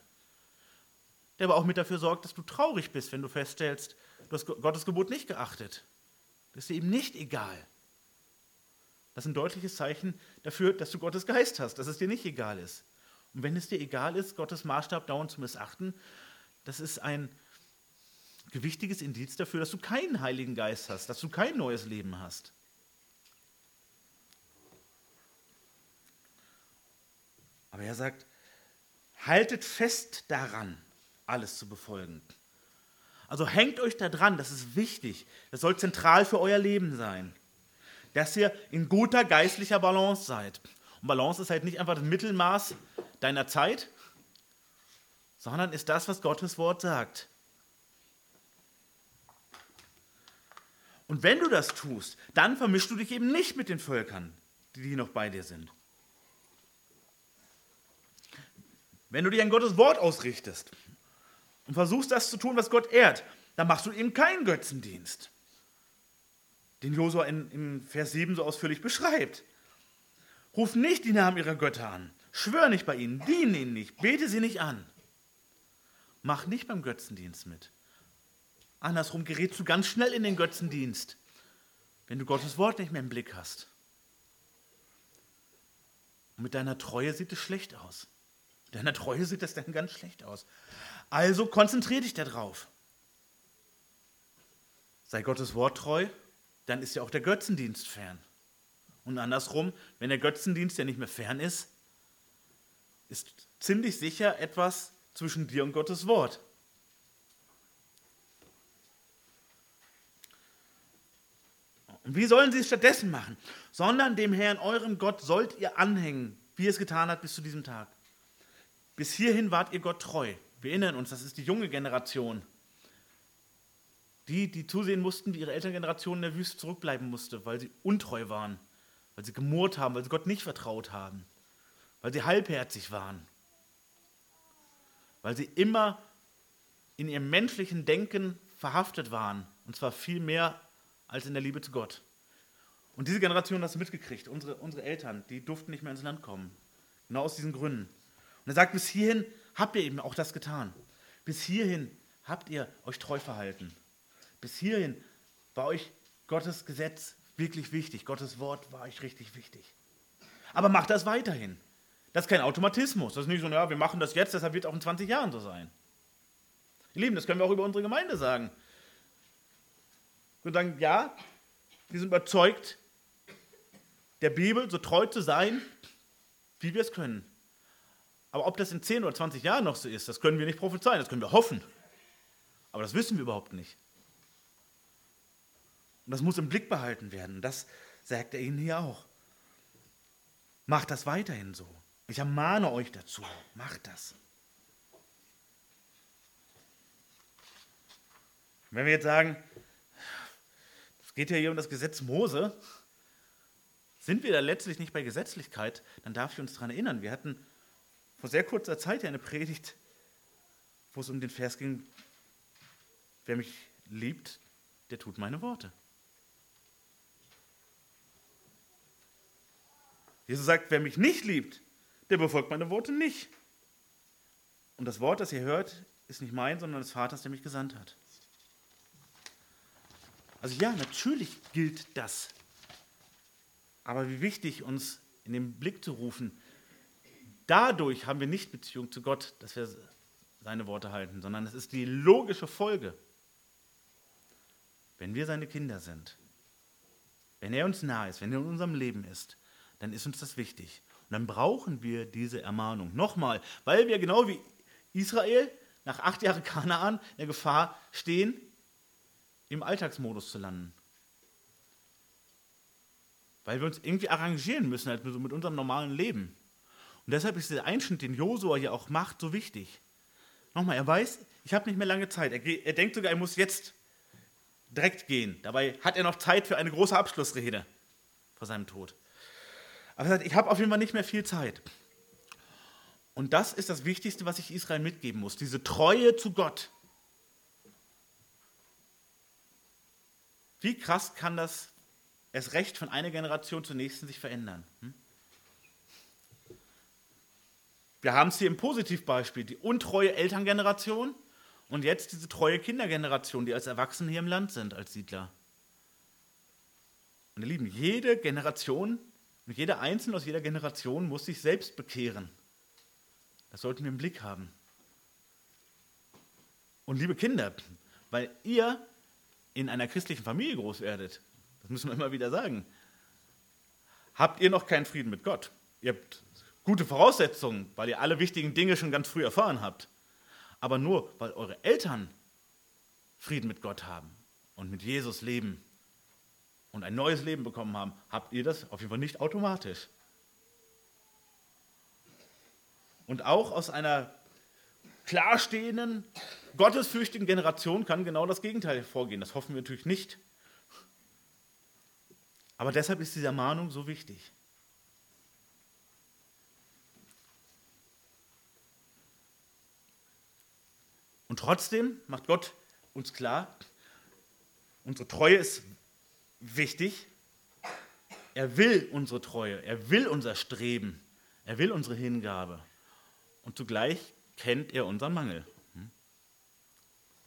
Der aber auch mit dafür sorgt, dass du traurig bist, wenn du feststellst, du hast Gottes Gebot nicht geachtet. Das ist dir eben nicht egal. Das ist ein deutliches Zeichen dafür, dass du Gottes Geist hast, dass es dir nicht egal ist. Und wenn es dir egal ist, Gottes Maßstab dauernd zu missachten, das ist ein gewichtiges Indiz dafür, dass du keinen Heiligen Geist hast, dass du kein neues Leben hast. Aber er sagt, haltet fest daran, alles zu befolgen. Also hängt euch da dran, das ist wichtig. Das soll zentral für euer Leben sein. Dass ihr in guter geistlicher Balance seid. Und Balance ist halt nicht einfach das Mittelmaß deiner Zeit, sondern ist das, was Gottes Wort sagt. Und wenn du das tust, dann vermischst du dich eben nicht mit den Völkern, die noch bei dir sind. Wenn du dich an Gottes Wort ausrichtest und versuchst das zu tun, was Gott ehrt, dann machst du eben keinen Götzendienst, den Josua in, in Vers 7 so ausführlich beschreibt. Ruf nicht die Namen ihrer Götter an, schwör nicht bei ihnen, diene ihnen nicht, bete sie nicht an. Mach nicht beim Götzendienst mit. Andersrum gerätst du ganz schnell in den Götzendienst, wenn du Gottes Wort nicht mehr im Blick hast. Und mit deiner Treue sieht es schlecht aus. Mit deiner Treue sieht das dann ganz schlecht aus. Also konzentriere dich darauf. Sei Gottes Wort treu, dann ist ja auch der Götzendienst fern. Und andersrum, wenn der Götzendienst ja nicht mehr fern ist, ist ziemlich sicher etwas zwischen dir und Gottes Wort. Und wie sollen sie es stattdessen machen? Sondern dem Herrn, eurem Gott, sollt ihr anhängen, wie es getan habt bis zu diesem Tag. Bis hierhin wart ihr Gott treu. Wir erinnern uns, das ist die junge Generation. Die, die zusehen mussten, wie ihre Elterngeneration in der Wüste zurückbleiben musste, weil sie untreu waren, weil sie gemurrt haben, weil sie Gott nicht vertraut haben, weil sie halbherzig waren, weil sie immer in ihrem menschlichen Denken verhaftet waren, und zwar viel mehr als in der Liebe zu Gott. Und diese Generation hat das mitgekriegt. Unsere, unsere Eltern, die durften nicht mehr ins Land kommen. Genau aus diesen Gründen. Und er sagt, bis hierhin habt ihr eben auch das getan. Bis hierhin habt ihr euch treu verhalten. Bis hierhin war euch Gottes Gesetz wirklich wichtig. Gottes Wort war euch richtig wichtig. Aber macht das weiterhin. Das ist kein Automatismus. Das ist nicht so, ja, wir machen das jetzt, deshalb wird es auch in 20 Jahren so sein. Ihr Lieben, das können wir auch über unsere Gemeinde sagen. Wir sagen, ja, wir sind überzeugt, der Bibel so treu zu sein, wie wir es können. Aber ob das in 10 oder 20 Jahren noch so ist, das können wir nicht prophezeien, das können wir hoffen. Aber das wissen wir überhaupt nicht. Und das muss im Blick behalten werden. Das sagt er ihnen hier auch. Macht das weiterhin so. Ich ermahne euch dazu. Macht das. Wenn wir jetzt sagen, es geht ja hier um das Gesetz Mose, sind wir da letztlich nicht bei Gesetzlichkeit, dann darf ich uns daran erinnern. Wir hatten vor sehr kurzer Zeit ja eine Predigt, wo es um den Vers ging, wer mich liebt, der tut meine Worte. Jesus sagt, wer mich nicht liebt, der befolgt meine Worte nicht. Und das Wort, das ihr hört, ist nicht mein, sondern des Vaters, der mich gesandt hat. Also ja, natürlich gilt das. Aber wie wichtig uns in den Blick zu rufen, dadurch haben wir nicht Beziehung zu Gott, dass wir seine Worte halten, sondern es ist die logische Folge. Wenn wir seine Kinder sind, wenn er uns nahe ist, wenn er in unserem Leben ist, dann ist uns das wichtig. Dann brauchen wir diese Ermahnung. Nochmal, weil wir genau wie Israel nach acht Jahren Kanaan in der Gefahr stehen, im Alltagsmodus zu landen. Weil wir uns irgendwie arrangieren müssen halt mit unserem normalen Leben. Und deshalb ist der Einschnitt, den Josua hier auch macht, so wichtig. Nochmal, er weiß, ich habe nicht mehr lange Zeit. Er, er denkt sogar, er muss jetzt direkt gehen. Dabei hat er noch Zeit für eine große Abschlussrede vor seinem Tod. Aber er ich habe auf jeden Fall nicht mehr viel Zeit. Und das ist das Wichtigste, was ich Israel mitgeben muss, diese Treue zu Gott. Wie krass kann das erst recht von einer Generation zur nächsten sich verändern? Hm? Wir haben es hier im Positivbeispiel, die untreue Elterngeneration und jetzt diese treue Kindergeneration, die als Erwachsene hier im Land sind, als Siedler. Und ihr Lieben, jede Generation und jeder Einzelne aus jeder Generation muss sich selbst bekehren. Das sollten wir im Blick haben. Und liebe Kinder, weil ihr in einer christlichen Familie groß werdet, das müssen wir immer wieder sagen, habt ihr noch keinen Frieden mit Gott. Ihr habt gute Voraussetzungen, weil ihr alle wichtigen Dinge schon ganz früh erfahren habt. Aber nur, weil eure Eltern Frieden mit Gott haben und mit Jesus leben, und ein neues Leben bekommen haben, habt ihr das auf jeden Fall nicht automatisch. Und auch aus einer klarstehenden, gottesfürchtigen Generation kann genau das Gegenteil hervorgehen. Das hoffen wir natürlich nicht. Aber deshalb ist diese Ermahnung so wichtig. Und trotzdem macht Gott uns klar, unsere Treue ist wichtig. Er will unsere Treue, er will unser Streben, er will unsere Hingabe. Und zugleich kennt er unseren Mangel. Hm?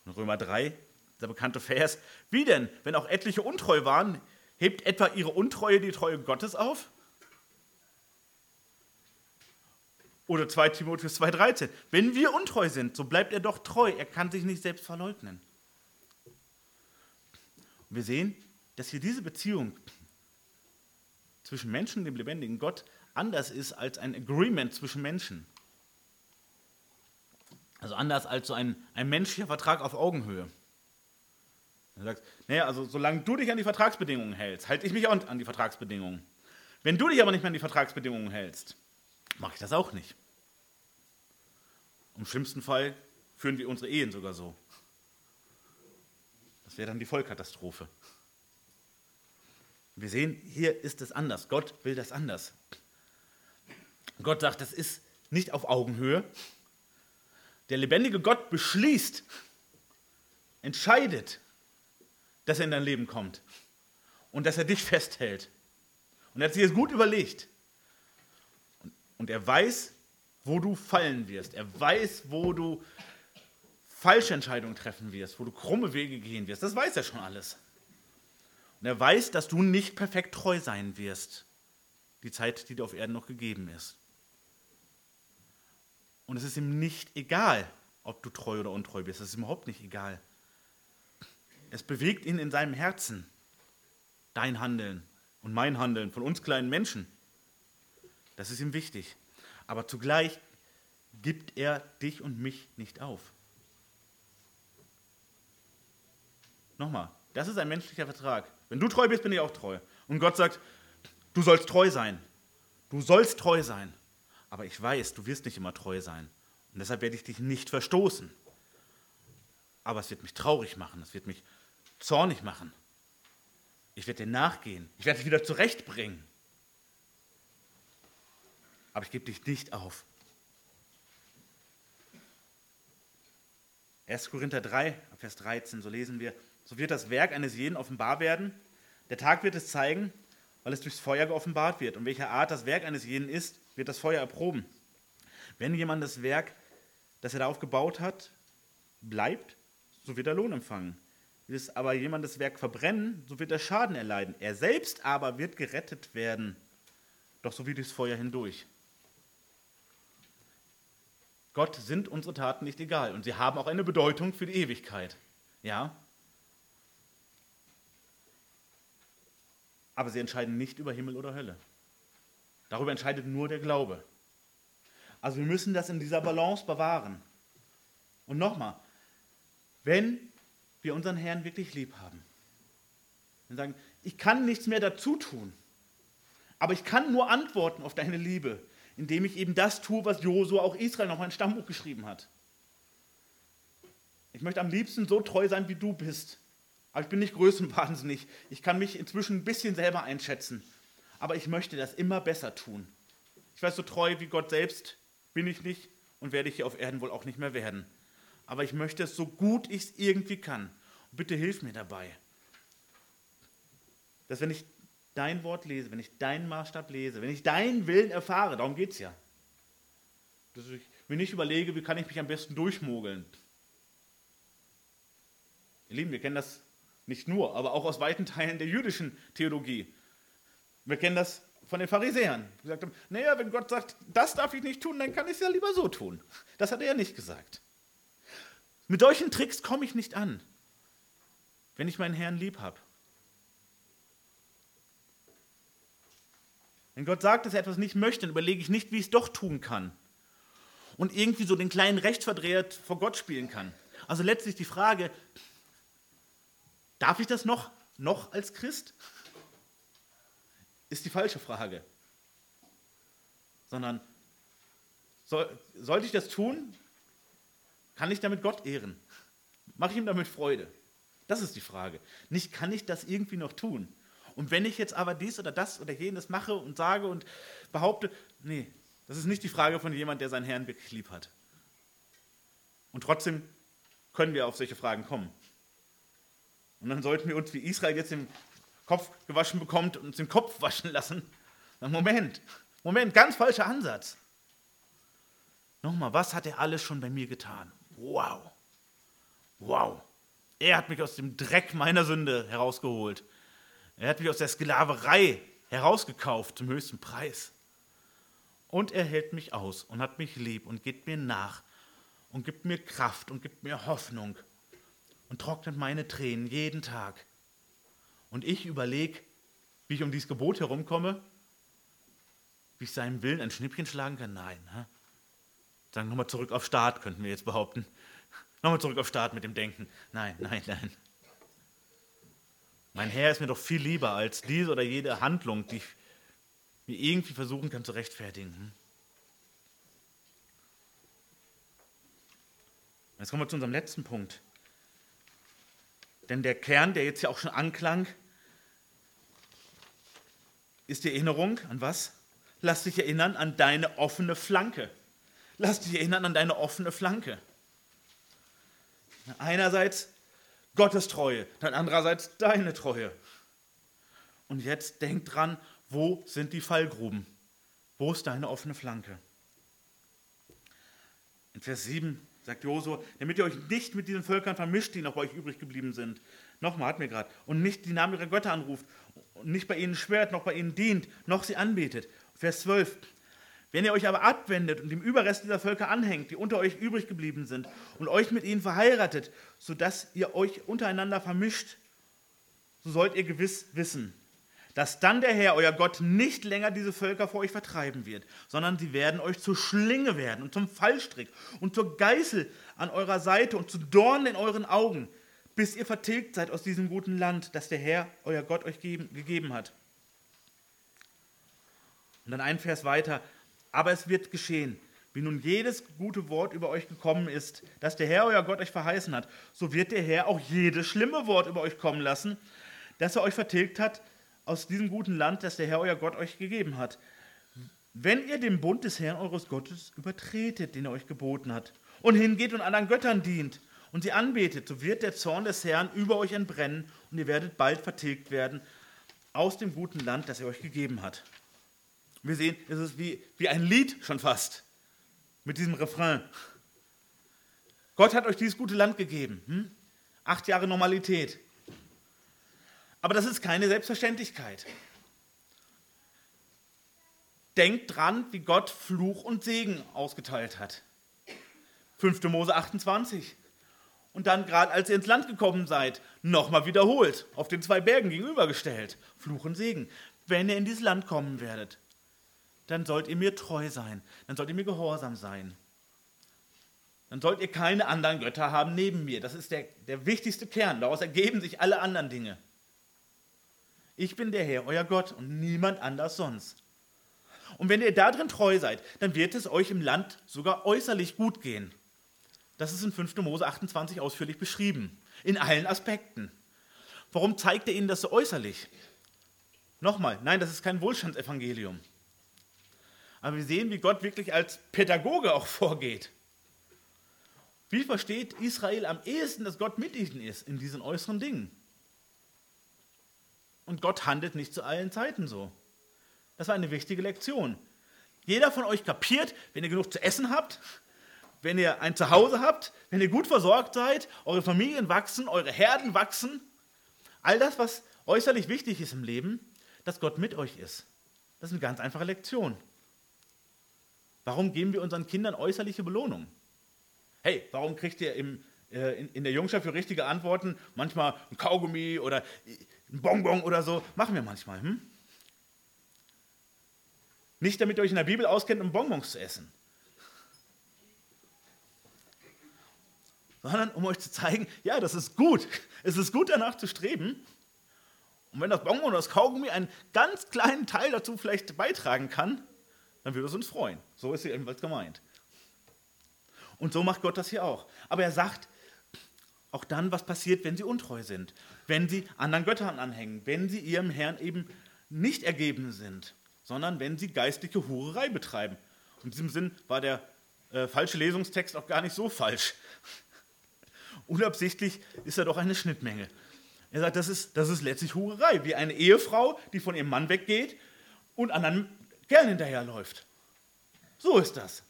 In Römer 3, der bekannte Vers. Wie denn, wenn auch etliche untreu waren, hebt etwa ihre Untreue die Treue Gottes auf? Oder 2 Timotheus 2,13. Wenn wir untreu sind, so bleibt er doch treu. Er kann sich nicht selbst verleugnen. Und wir sehen, dass hier diese Beziehung zwischen Menschen und dem lebendigen Gott anders ist als ein Agreement zwischen Menschen. Also anders als so ein, ein menschlicher Vertrag auf Augenhöhe. Du sagst, naja, also solange du dich an die Vertragsbedingungen hältst, halte ich mich auch an die Vertragsbedingungen. Wenn du dich aber nicht mehr an die Vertragsbedingungen hältst, mache ich das auch nicht. Im schlimmsten Fall führen wir unsere Ehen sogar so. Das wäre dann die Vollkatastrophe. Wir sehen, hier ist es anders. Gott will das anders. Gott sagt, das ist nicht auf Augenhöhe. Der lebendige Gott beschließt, entscheidet, dass er in dein Leben kommt und dass er dich festhält. Und er hat sich das gut überlegt. Und er weiß, wo du fallen wirst. Er weiß, wo du falsche Entscheidungen treffen wirst, wo du krumme Wege gehen wirst. Das weiß er schon alles. Und er weiß, dass du nicht perfekt treu sein wirst, die Zeit, die dir auf Erden noch gegeben ist. Und es ist ihm nicht egal, ob du treu oder untreu bist. Es ist ihm überhaupt nicht egal. Es bewegt ihn in seinem Herzen, dein Handeln und mein Handeln von uns kleinen Menschen. Das ist ihm wichtig. Aber zugleich gibt er dich und mich nicht auf. Nochmal, das ist ein menschlicher Vertrag. Wenn du treu bist, bin ich auch treu. Und Gott sagt, du sollst treu sein. Du sollst treu sein. Aber ich weiß, du wirst nicht immer treu sein. Und deshalb werde ich dich nicht verstoßen. Aber es wird mich traurig machen, es wird mich zornig machen. Ich werde dir nachgehen. Ich werde dich wieder zurechtbringen. Aber ich gebe dich nicht auf. 1. Korinther 3, Vers 13, so lesen wir, so wird das Werk eines jeden offenbar werden. Der Tag wird es zeigen, weil es durchs Feuer geoffenbart wird. Und welcher Art das Werk eines jeden ist, wird das Feuer erproben. Wenn jemand das Werk, das er darauf gebaut hat, bleibt, so wird er Lohn empfangen. Will aber jemand das Werk verbrennen, so wird er Schaden erleiden. Er selbst aber wird gerettet werden, doch so wie durchs Feuer hindurch. Gott sind unsere Taten nicht egal und sie haben auch eine Bedeutung für die Ewigkeit. Ja? Aber sie entscheiden nicht über Himmel oder Hölle. Darüber entscheidet nur der Glaube. Also wir müssen das in dieser Balance bewahren. Und nochmal, wenn wir unseren Herrn wirklich lieb haben, und sagen, ich kann nichts mehr dazu tun, aber ich kann nur antworten auf deine Liebe, indem ich eben das tue, was Josua auch Israel noch ein Stammbuch geschrieben hat. Ich möchte am liebsten so treu sein, wie du bist. Aber ich bin nicht größenwahnsinnig. Ich kann mich inzwischen ein bisschen selber einschätzen. Aber ich möchte das immer besser tun. Ich weiß, so treu wie Gott selbst bin ich nicht und werde ich hier auf Erden wohl auch nicht mehr werden. Aber ich möchte es so gut ich es irgendwie kann. Und bitte hilf mir dabei. Dass wenn ich dein Wort lese, wenn ich deinen Maßstab lese, wenn ich deinen Willen erfahre, darum geht es ja. Dass ich mir nicht überlege, wie kann ich mich am besten durchmogeln. Ihr Lieben, wir kennen das nicht nur, aber auch aus weiten Teilen der jüdischen Theologie. Wir kennen das von den Pharisäern, die gesagt haben, naja, wenn Gott sagt, das darf ich nicht tun, dann kann ich es ja lieber so tun. Das hat er ja nicht gesagt. Mit solchen Tricks komme ich nicht an, wenn ich meinen Herrn lieb habe. Wenn Gott sagt, dass er etwas nicht möchte, dann überlege ich nicht, wie ich es doch tun kann. Und irgendwie so den kleinen Rechtsverdreher vor Gott spielen kann. Also letztlich die Frage, darf ich das noch, noch als Christ? Ist die falsche Frage. Sondern soll, sollte ich das tun? Kann ich damit Gott ehren? Mache ich ihm damit Freude? Das ist die Frage. Nicht, kann ich das irgendwie noch tun? Und wenn ich jetzt aber dies oder das oder jenes mache und sage und behaupte, nee, das ist nicht die Frage von jemand, der seinen Herrn wirklich lieb hat. Und trotzdem können wir auf solche Fragen kommen. Und dann sollten wir uns wie Israel jetzt den Kopf gewaschen bekommt und uns den Kopf waschen lassen. Na, Moment, Moment, ganz falscher Ansatz. Nochmal, was hat er alles schon bei mir getan? Wow, wow. Er hat mich aus dem Dreck meiner Sünde herausgeholt. Er hat mich aus der Sklaverei herausgekauft zum höchsten Preis. Und er hält mich aus und hat mich lieb und geht mir nach und gibt mir Kraft und gibt mir Hoffnung und trocknet meine Tränen jeden Tag. Und ich überlege, wie ich um dieses Gebot herumkomme, wie ich seinem Willen ein Schnippchen schlagen kann. Nein. Hä? Sagen nochmal zurück auf Start, könnten wir jetzt behaupten. Nochmal zurück auf Start mit dem Denken. Nein, nein, nein. Mein Herr ist mir doch viel lieber als diese oder jede Handlung, die ich mir irgendwie versuchen kann zu rechtfertigen. Hm? Jetzt kommen wir zu unserem letzten Punkt. Denn der Kern, der jetzt ja auch schon anklang, ist die Erinnerung an was? Lass dich erinnern an deine offene Flanke. Lass dich erinnern an deine offene Flanke. Einerseits Gottes Treue, dann andererseits deine Treue. Und jetzt denk dran, wo sind die Fallgruben? Wo ist deine offene Flanke? In Vers 7 sagt Josua, damit ihr euch nicht mit diesen Völkern vermischt, die noch bei euch übrig geblieben sind. Nochmal, hat mir gerade. Und nicht die Namen ihrer Götter anruft, und nicht bei ihnen schwört, noch bei ihnen dient, noch sie anbetet. Vers 12. Wenn ihr euch aber abwendet und dem Überrest dieser Völker anhängt, die unter euch übrig geblieben sind, und euch mit ihnen verheiratet, sodass ihr euch untereinander vermischt, so sollt ihr gewiss wissen, dass dann der Herr, euer Gott, nicht länger diese Völker vor euch vertreiben wird, sondern sie werden euch zur Schlinge werden und zum Fallstrick und zur Geißel an eurer Seite und zu Dornen in euren Augen, bis ihr vertilgt seid aus diesem guten Land, das der Herr, euer Gott, euch gegeben hat. Und dann ein Vers weiter, aber es wird geschehen, wie nun jedes gute Wort über euch gekommen ist, das der Herr, euer Gott, euch verheißen hat, so wird der Herr auch jedes schlimme Wort über euch kommen lassen, das er euch vertilgt hat aus diesem guten Land, das der Herr, euer Gott, euch gegeben hat. Wenn ihr den Bund des Herrn eures Gottes übertretet, den er euch geboten hat, und hingeht und anderen Göttern dient und sie anbetet, so wird der Zorn des Herrn über euch entbrennen und ihr werdet bald vertilgt werden aus dem guten Land, das er euch gegeben hat. Wir sehen, es ist wie, wie ein Lied schon fast mit diesem Refrain. Gott hat euch dieses gute Land gegeben. Hm? Acht Jahre Normalität. Aber das ist keine Selbstverständlichkeit. Denkt dran, wie Gott Fluch und Segen ausgeteilt hat. 5. Mose 28. Und dann, gerade als ihr ins Land gekommen seid, nochmal wiederholt, auf den zwei Bergen gegenübergestellt. Fluch und Segen. Wenn ihr in dieses Land kommen werdet, dann sollt ihr mir treu sein, dann sollt ihr mir gehorsam sein. Dann sollt ihr keine anderen Götter haben neben mir. Das ist der, der wichtigste Kern. Daraus ergeben sich alle anderen Dinge. Ich bin der Herr, euer Gott und niemand anders sonst. Und wenn ihr darin treu seid, dann wird es euch im Land sogar äußerlich gut gehen. Das ist in 5. Mose 28 ausführlich beschrieben, in allen Aspekten. Warum zeigt er ihnen das so äußerlich? Nochmal, nein, das ist kein Wohlstandsevangelium. Aber wir sehen, wie Gott wirklich als Pädagoge auch vorgeht. Wie versteht Israel am ehesten, dass Gott mit ihnen ist in diesen äußeren Dingen? Und Gott handelt nicht zu allen Zeiten so. Das war eine wichtige Lektion. Jeder von euch kapiert, wenn ihr genug zu essen habt, wenn ihr ein Zuhause habt, wenn ihr gut versorgt seid, eure Familien wachsen, eure Herden wachsen, all das, was äußerlich wichtig ist im Leben, dass Gott mit euch ist. Das ist eine ganz einfache Lektion. Warum geben wir unseren Kindern äußerliche Belohnung? Hey, warum kriegt ihr im, äh, in, in, der Jungschaft für richtige Antworten manchmal ein Kaugummi oder ein Bonbon oder so? Machen wir manchmal. Hm? Nicht damit ihr euch in der Bibel auskennt, um Bonbons zu essen. Sondern um euch zu zeigen, ja, das ist gut. Es ist gut danach zu streben. Und wenn das Bonbon oder das Kaugummi einen ganz kleinen Teil dazu vielleicht beitragen kann, dann würde es uns freuen. So ist sie ebenfalls gemeint. Und so macht Gott das hier auch. Aber er sagt auch dann, was passiert, wenn sie untreu sind, wenn sie anderen Göttern anhängen, wenn sie ihrem Herrn eben nicht ergeben sind, sondern wenn sie geistliche Hurerei betreiben. In diesem Sinn war der äh, falsche Lesungstext auch gar nicht so falsch. Unabsichtlich ist er doch eine Schnittmenge. Er sagt, das ist, das ist letztlich Hurerei, wie eine Ehefrau, die von ihrem Mann weggeht und anderen gern hinterherläuft. So ist das.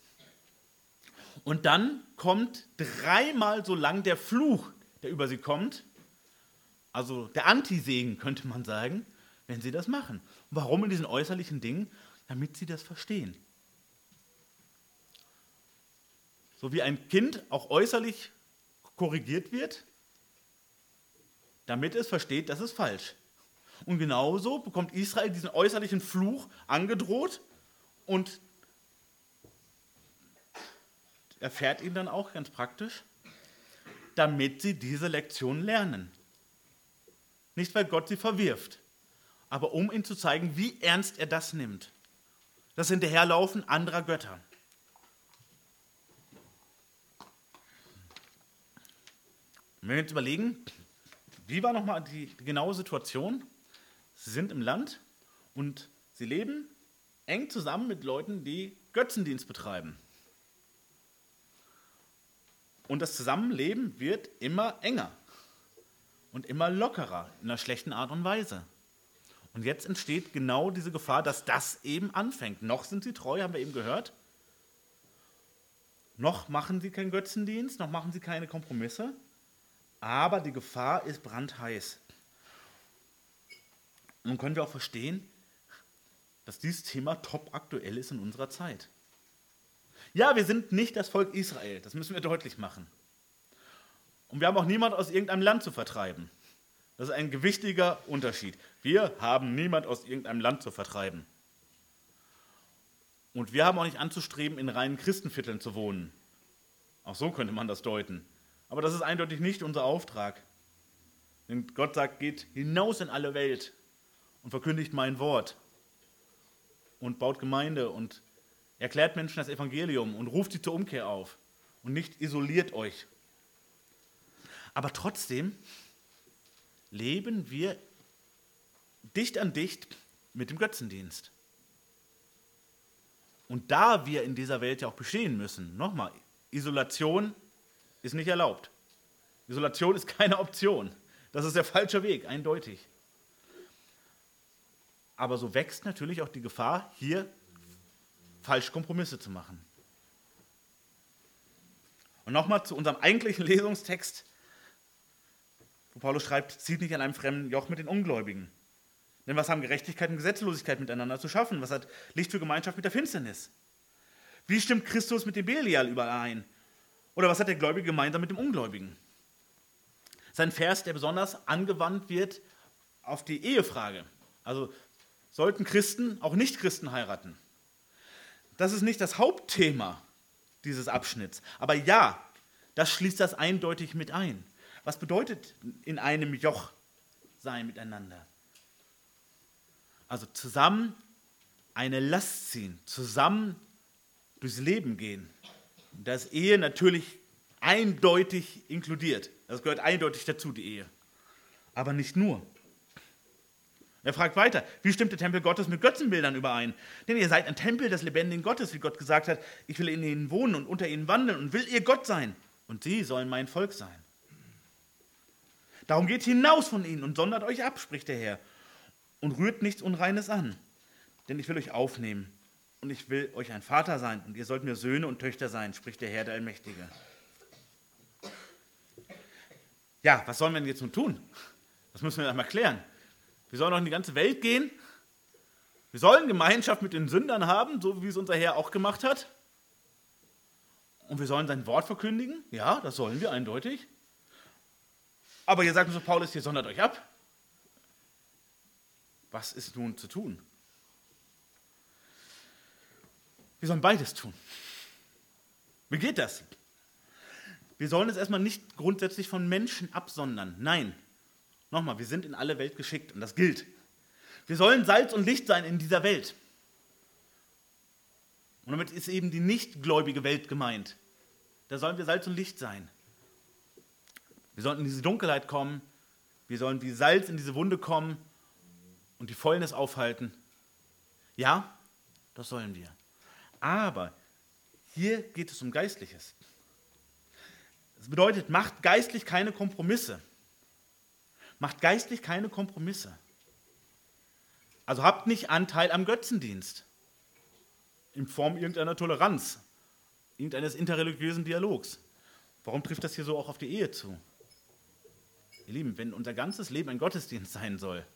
Und dann kommt dreimal so lang der Fluch, der über sie kommt, also der Antisegen könnte man sagen, wenn sie das machen. Warum in diesen äußerlichen Dingen? Damit sie das verstehen. So wie ein Kind auch äußerlich korrigiert wird, damit es versteht, das ist falsch. Und genauso bekommt Israel diesen äußerlichen Fluch angedroht und erfährt ihn dann auch ganz praktisch, damit sie diese Lektion lernen. Nicht, weil Gott sie verwirft, aber um ihnen zu zeigen, wie ernst er das nimmt. Das Hinterherlaufen anderer Götter. wenn wir jetzt überlegen, wie war nochmal die, die genaue Situation? Sie sind im Land und sie leben eng zusammen mit Leuten, die Götzendienst betreiben. Und das Zusammenleben wird immer enger und immer lockerer in einer schlechten Art und Weise. Und jetzt entsteht genau diese Gefahr, dass das eben anfängt. Noch sind sie treu, haben wir eben gehört. Noch machen sie keinen Götzendienst, noch machen sie keine Kompromisse, aber die Gefahr ist brandheiß. Nun können wir auch verstehen, dass dieses Thema top aktuell ist in unserer Zeit. Ja, wir sind nicht das Volk Israel, das müssen wir deutlich machen. Und wir haben auch niemand aus irgendeinem Land zu vertreiben. Das ist ein gewichtiger Unterschied. Wir haben niemand aus irgendeinem Land zu vertreiben. Und wir haben auch nicht anzustreben, in reinen Christenvierteln zu wohnen. Auch so könnte man das deuten. Aber das ist eindeutig nicht unser Auftrag. Denn Gott sagt, geht hinaus in alle Welt und verkündigt mein Wort und baut Gemeinde und erklärt Menschen das Evangelium und ruft sie zur Umkehr auf und nicht isoliert euch. Aber trotzdem leben wir dicht an dicht mit dem Götzendienst. Und da wir in dieser Welt ja auch bestehen müssen, nochmal, Isolation ist nicht erlaubt. Isolation ist keine Option. Das ist der falsche Weg, eindeutig. Aber so wächst natürlich auch die Gefahr, hier falsch Kompromisse zu machen. Und nochmal zu unserem eigentlichen Lesungstext, wo Paulus schreibt, zieht nicht an einem fremden Joch mit den Ungläubigen. Denn was haben Gerechtigkeit und Gesetzlosigkeit miteinander zu schaffen? Was hat Licht für Gemeinschaft mit der Finsternis? Wie stimmt Christus mit dem Belial überein? Oder was hat der Gläubige gemeinsam mit dem Ungläubigen? Sein Vers, der besonders angewandt wird auf die Ehefrage. Also sollten Christen auch Nicht-Christen heiraten? Das ist nicht das Hauptthema dieses Abschnitts. Aber ja, das schließt das eindeutig mit ein. Was bedeutet in einem Joch sein miteinander? Also zusammen eine Last ziehen, zusammen durchs Leben gehen. Das Ehe natürlich eindeutig inkludiert. Das gehört eindeutig dazu, die Ehe. Aber nicht nur. Er fragt weiter, wie stimmt der Tempel Gottes mit Götzenbildern überein? Denn ihr seid ein Tempel des lebendigen Gottes, wie Gott gesagt hat, ich will in ihnen wohnen und unter ihnen wandeln und will ihr Gott sein. Und sie sollen mein Volk sein. Darum geht hinaus von ihnen und sondert euch ab, spricht der Herr, und rührt nichts Unreines an. Denn ich will euch aufnehmen und ich will euch ein Vater sein und ihr sollt mir Söhne und Töchter sein, spricht der Herr, der Allmächtige. Ja, was sollen wir denn jetzt nun tun? Das müssen wir einmal klären. Wir sollen noch in die ganze Welt gehen. Wir sollen Gemeinschaft mit den Sündern haben, so wie es unser Herr auch gemacht hat. Und wir sollen sein Wort verkündigen. Ja, das sollen wir eindeutig. Aber ihr sagt uns Paulus, ihr sondert euch ab. Was ist nun zu tun? Wir sollen beides tun. Wie geht das? Wir sollen es erstmal nicht grundsätzlich von Menschen absondern. Nein, nochmal, wir sind in alle Welt geschickt und das gilt. Wir sollen Salz und Licht sein in dieser Welt. Und damit ist eben die nichtgläubige Welt gemeint. Da sollen wir Salz und Licht sein. Wir sollten in diese Dunkelheit kommen. Wir sollen wie Salz in diese Wunde kommen und die Fäulnis aufhalten. Ja, das sollen wir. Aber hier geht es um Geistliches. Das bedeutet, macht geistlich keine Kompromisse. Macht geistlich keine Kompromisse. Also habt nicht Anteil am Götzendienst in Form irgendeiner Toleranz, irgendeines interreligiösen Dialogs. Warum trifft das hier so auch auf die Ehe zu? Ihr Lieben, wenn unser ganzes Leben ein Gottesdienst sein soll,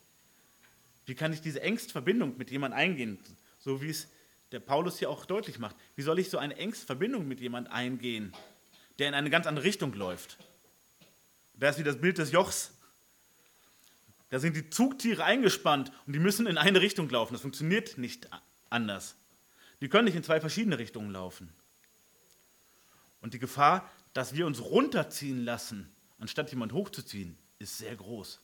wie kann ich diese engste Verbindung mit jemandem eingehen, so wie es der Paulus hier auch deutlich macht? Wie soll ich so eine engste Verbindung mit jemandem eingehen, der in eine ganz andere Richtung läuft? Da ist wie das Bild des Jochs. Da sind die Zugtiere eingespannt und die müssen in eine Richtung laufen. Das funktioniert nicht anders. Die können nicht in zwei verschiedene Richtungen laufen. Und die Gefahr, dass wir uns runterziehen lassen, anstatt jemand hochzuziehen, ist sehr groß.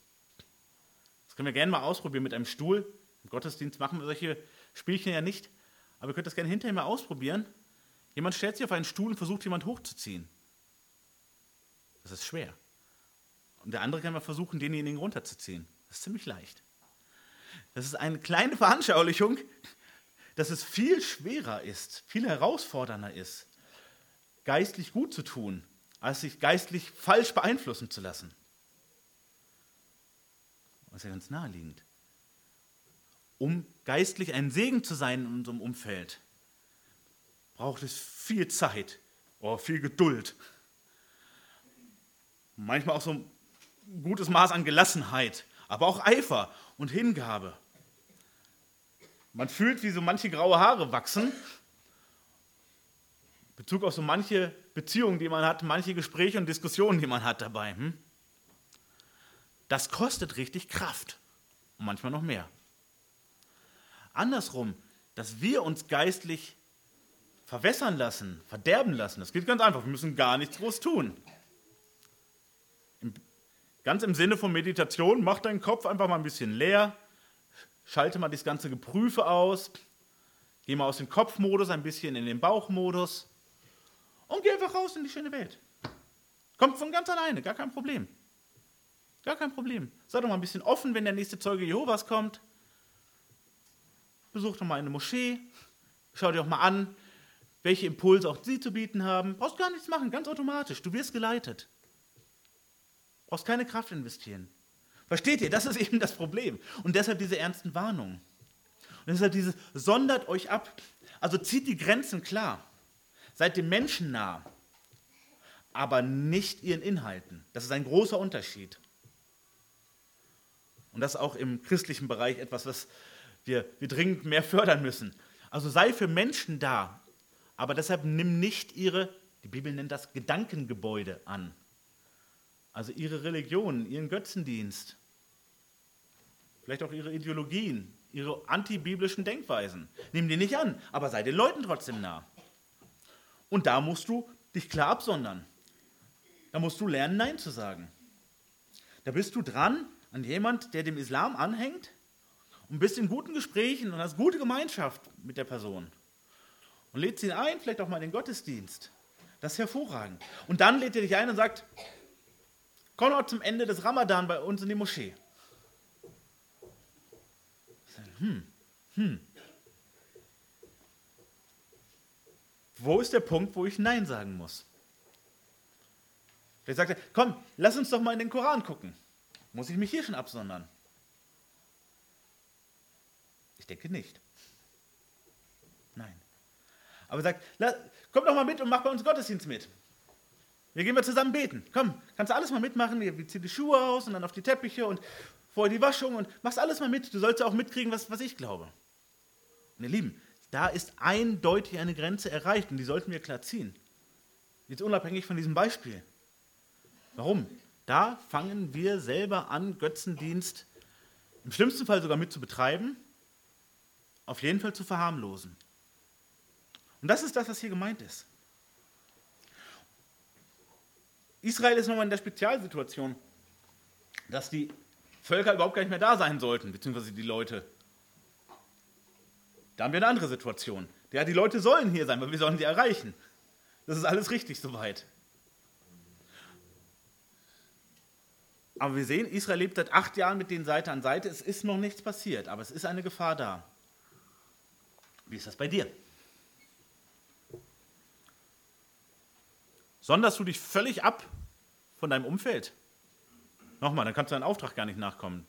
Das können wir gerne mal ausprobieren mit einem Stuhl. Im Gottesdienst machen wir solche Spielchen ja nicht. Aber ihr könnt das gerne hinterher mal ausprobieren. Jemand stellt sich auf einen Stuhl und versucht, jemand hochzuziehen. Das ist schwer. Und der andere kann mal versuchen, denjenigen runterzuziehen. Das ist ziemlich leicht. Das ist eine kleine Veranschaulichung, dass es viel schwerer ist, viel herausfordernder ist, geistlich gut zu tun, als sich geistlich falsch beeinflussen zu lassen. Das ist ja ganz naheliegend. Um geistlich ein Segen zu sein in unserem Umfeld, braucht es viel Zeit, oh, viel Geduld. Manchmal auch so ein gutes Maß an Gelassenheit, aber auch Eifer und Hingabe. Man fühlt, wie so manche graue Haare wachsen. Bezug auf so manche Beziehungen, die man hat, manche Gespräche und Diskussionen, die man hat dabei. Hm? Das kostet richtig Kraft und manchmal noch mehr. Andersrum, dass wir uns geistlich verwässern lassen, verderben lassen, das geht ganz einfach. Wir müssen gar nichts groß tun. Ganz im Sinne von Meditation, mach deinen Kopf einfach mal ein bisschen leer, schalte mal das ganze Geprüfe aus, geh mal aus dem Kopfmodus ein bisschen in den Bauchmodus und geh einfach raus in die schöne Welt. Kommt von ganz alleine, gar kein Problem. Gar kein Problem. Sei doch mal ein bisschen offen, wenn der nächste Zeuge Jehovas kommt. Besuch doch mal eine Moschee. Schau dir doch mal an, welche Impulse auch sie zu bieten haben. Brauchst gar nichts machen, ganz automatisch. Du wirst geleitet. Brauchst keine Kraft investieren. Versteht ihr? Das ist eben das Problem. Und deshalb diese ernsten Warnungen. Und deshalb dieses, sondert euch ab. Also zieht die Grenzen klar. Seid dem Menschen nah, aber nicht ihren Inhalten. Das ist ein großer Unterschied. Und das ist auch im christlichen Bereich etwas, was wir, wir dringend mehr fördern müssen. Also sei für Menschen da, aber deshalb nimm nicht ihre, die Bibel nennt das Gedankengebäude an. Also ihre Religion, ihren Götzendienst, vielleicht auch ihre Ideologien, ihre antibiblischen Denkweisen. Nimm die nicht an, aber sei den Leuten trotzdem nah. Und da musst du dich klar absondern. Da musst du lernen, Nein zu sagen. Da bist du dran, an jemand, der dem Islam anhängt und bist in guten Gesprächen und hast gute Gemeinschaft mit der Person. Und lädst ihn ein, vielleicht auch mal in den Gottesdienst. Das ist hervorragend. Und dann lädt er dich ein und sagt, komm noch zum Ende des Ramadan bei uns in die Moschee. Hm, hm. Wo ist der Punkt, wo ich Nein sagen muss? Vielleicht sagt er, komm, lass uns doch mal in den Koran gucken. Muss ich mich hier schon absondern? Ich denke nicht. Nein. Aber sagt, komm doch mal mit und mach bei uns Gottesdienst mit. Wir gehen wir zusammen beten. Komm, kannst du alles mal mitmachen? Wir ziehen die Schuhe aus und dann auf die Teppiche und vorher die Waschung und machst alles mal mit. Du sollst ja auch mitkriegen, was, was ich glaube. Ihr Lieben, da ist eindeutig eine Grenze erreicht und die sollten wir klar ziehen. Jetzt unabhängig von diesem Beispiel. Warum? Da fangen wir selber an, Götzendienst im schlimmsten Fall sogar mit zu betreiben, auf jeden Fall zu verharmlosen. Und das ist das, was hier gemeint ist. Israel ist nochmal in der Spezialsituation, dass die Völker überhaupt gar nicht mehr da sein sollten, beziehungsweise die Leute. Da haben wir eine andere Situation. Ja, die Leute sollen hier sein, weil wir sollen sie erreichen. Das ist alles richtig soweit. Aber wir sehen, Israel lebt seit acht Jahren mit denen Seite an Seite. Es ist noch nichts passiert, aber es ist eine Gefahr da. Wie ist das bei dir? Sonderst du dich völlig ab von deinem Umfeld? Nochmal, dann kannst du deinen Auftrag gar nicht nachkommen.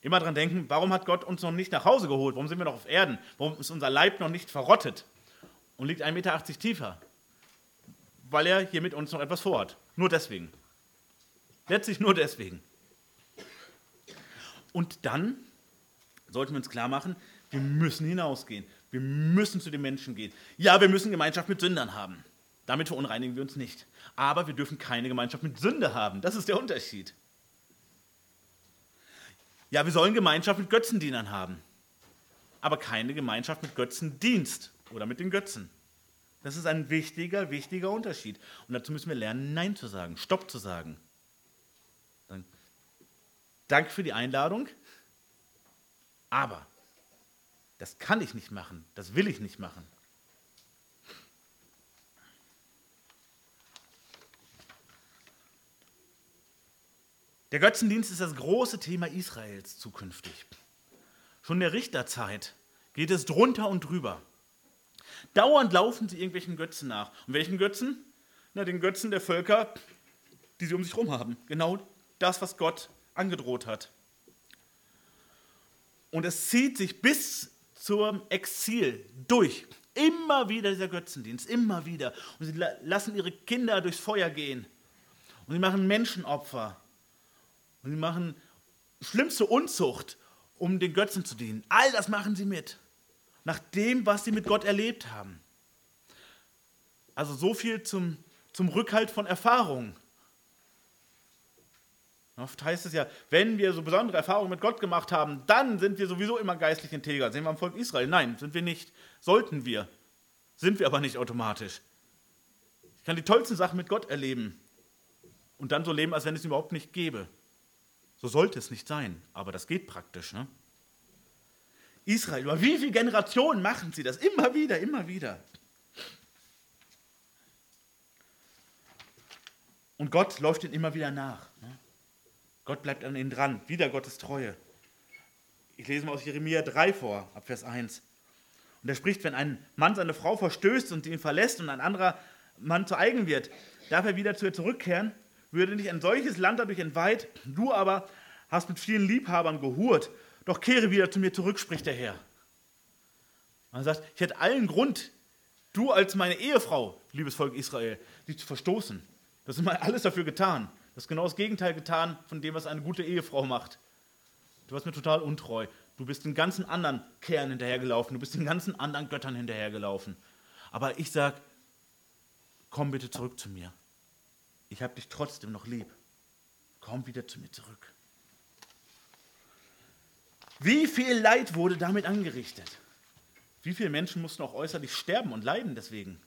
Immer dran denken, warum hat Gott uns noch nicht nach Hause geholt? Warum sind wir noch auf Erden? Warum ist unser Leib noch nicht verrottet und liegt 1,80 Meter tiefer? Weil er hier mit uns noch etwas vorhat. Nur deswegen. Letztlich nur deswegen. Und dann sollten wir uns klar machen, wir müssen hinausgehen. Wir müssen zu den Menschen gehen. Ja, wir müssen Gemeinschaft mit Sündern haben. Damit verunreinigen wir uns nicht. Aber wir dürfen keine Gemeinschaft mit Sünde haben. Das ist der Unterschied. Ja, wir sollen Gemeinschaft mit Götzendienern haben. Aber keine Gemeinschaft mit Götzendienst oder mit den Götzen. Das ist ein wichtiger, wichtiger Unterschied. Und dazu müssen wir lernen, Nein zu sagen, Stopp zu sagen. Danke für die Einladung, aber das kann ich nicht machen, das will ich nicht machen. Der Götzendienst ist das große Thema Israels zukünftig. Schon in der Richterzeit geht es drunter und drüber. Dauernd laufen sie irgendwelchen Götzen nach. Und welchen Götzen? Na, den Götzen der Völker, die sie um sich herum haben. Genau das, was Gott angedroht hat. Und es zieht sich bis zum Exil durch. Immer wieder dieser Götzendienst, immer wieder. Und sie lassen ihre Kinder durchs Feuer gehen. Und sie machen Menschenopfer. Und sie machen schlimmste Unzucht, um den Götzen zu dienen. All das machen sie mit. Nach dem, was sie mit Gott erlebt haben. Also so viel zum, zum Rückhalt von Erfahrungen. Oft heißt es ja, wenn wir so besondere Erfahrungen mit Gott gemacht haben, dann sind wir sowieso immer geistlich integer. Sehen wir am Volk Israel. Nein, sind wir nicht. Sollten wir. Sind wir aber nicht automatisch. Ich kann die tollsten Sachen mit Gott erleben und dann so leben, als wenn es ihn überhaupt nicht gäbe. So sollte es nicht sein, aber das geht praktisch. Ne? Israel, über wie viele Generationen machen sie das? Immer wieder, immer wieder. Und Gott läuft ihnen immer wieder nach. Ne? Gott bleibt an ihnen dran, wieder Gottes Treue. Ich lese mal aus Jeremia 3 vor, ab Vers 1. Und er spricht, wenn ein Mann seine Frau verstößt und ihn verlässt und ein anderer Mann zu eigen wird, darf er wieder zu ihr zurückkehren, würde nicht ein solches Land dadurch entweiht, du aber hast mit vielen Liebhabern gehurt, doch kehre wieder zu mir zurück, spricht der Herr. Man sagt, ich hätte allen Grund, du als meine Ehefrau, liebes Volk Israel, dich zu verstoßen. Das ist immer alles dafür getan. Du hast genau das Gegenteil getan von dem, was eine gute Ehefrau macht. Du warst mir total untreu. Du bist den ganzen anderen Kerlen hinterhergelaufen. Du bist den ganzen anderen Göttern hinterhergelaufen. Aber ich sage, komm bitte zurück zu mir. Ich habe dich trotzdem noch lieb. Komm wieder zu mir zurück. Wie viel Leid wurde damit angerichtet? Wie viele Menschen mussten auch äußerlich sterben und leiden deswegen,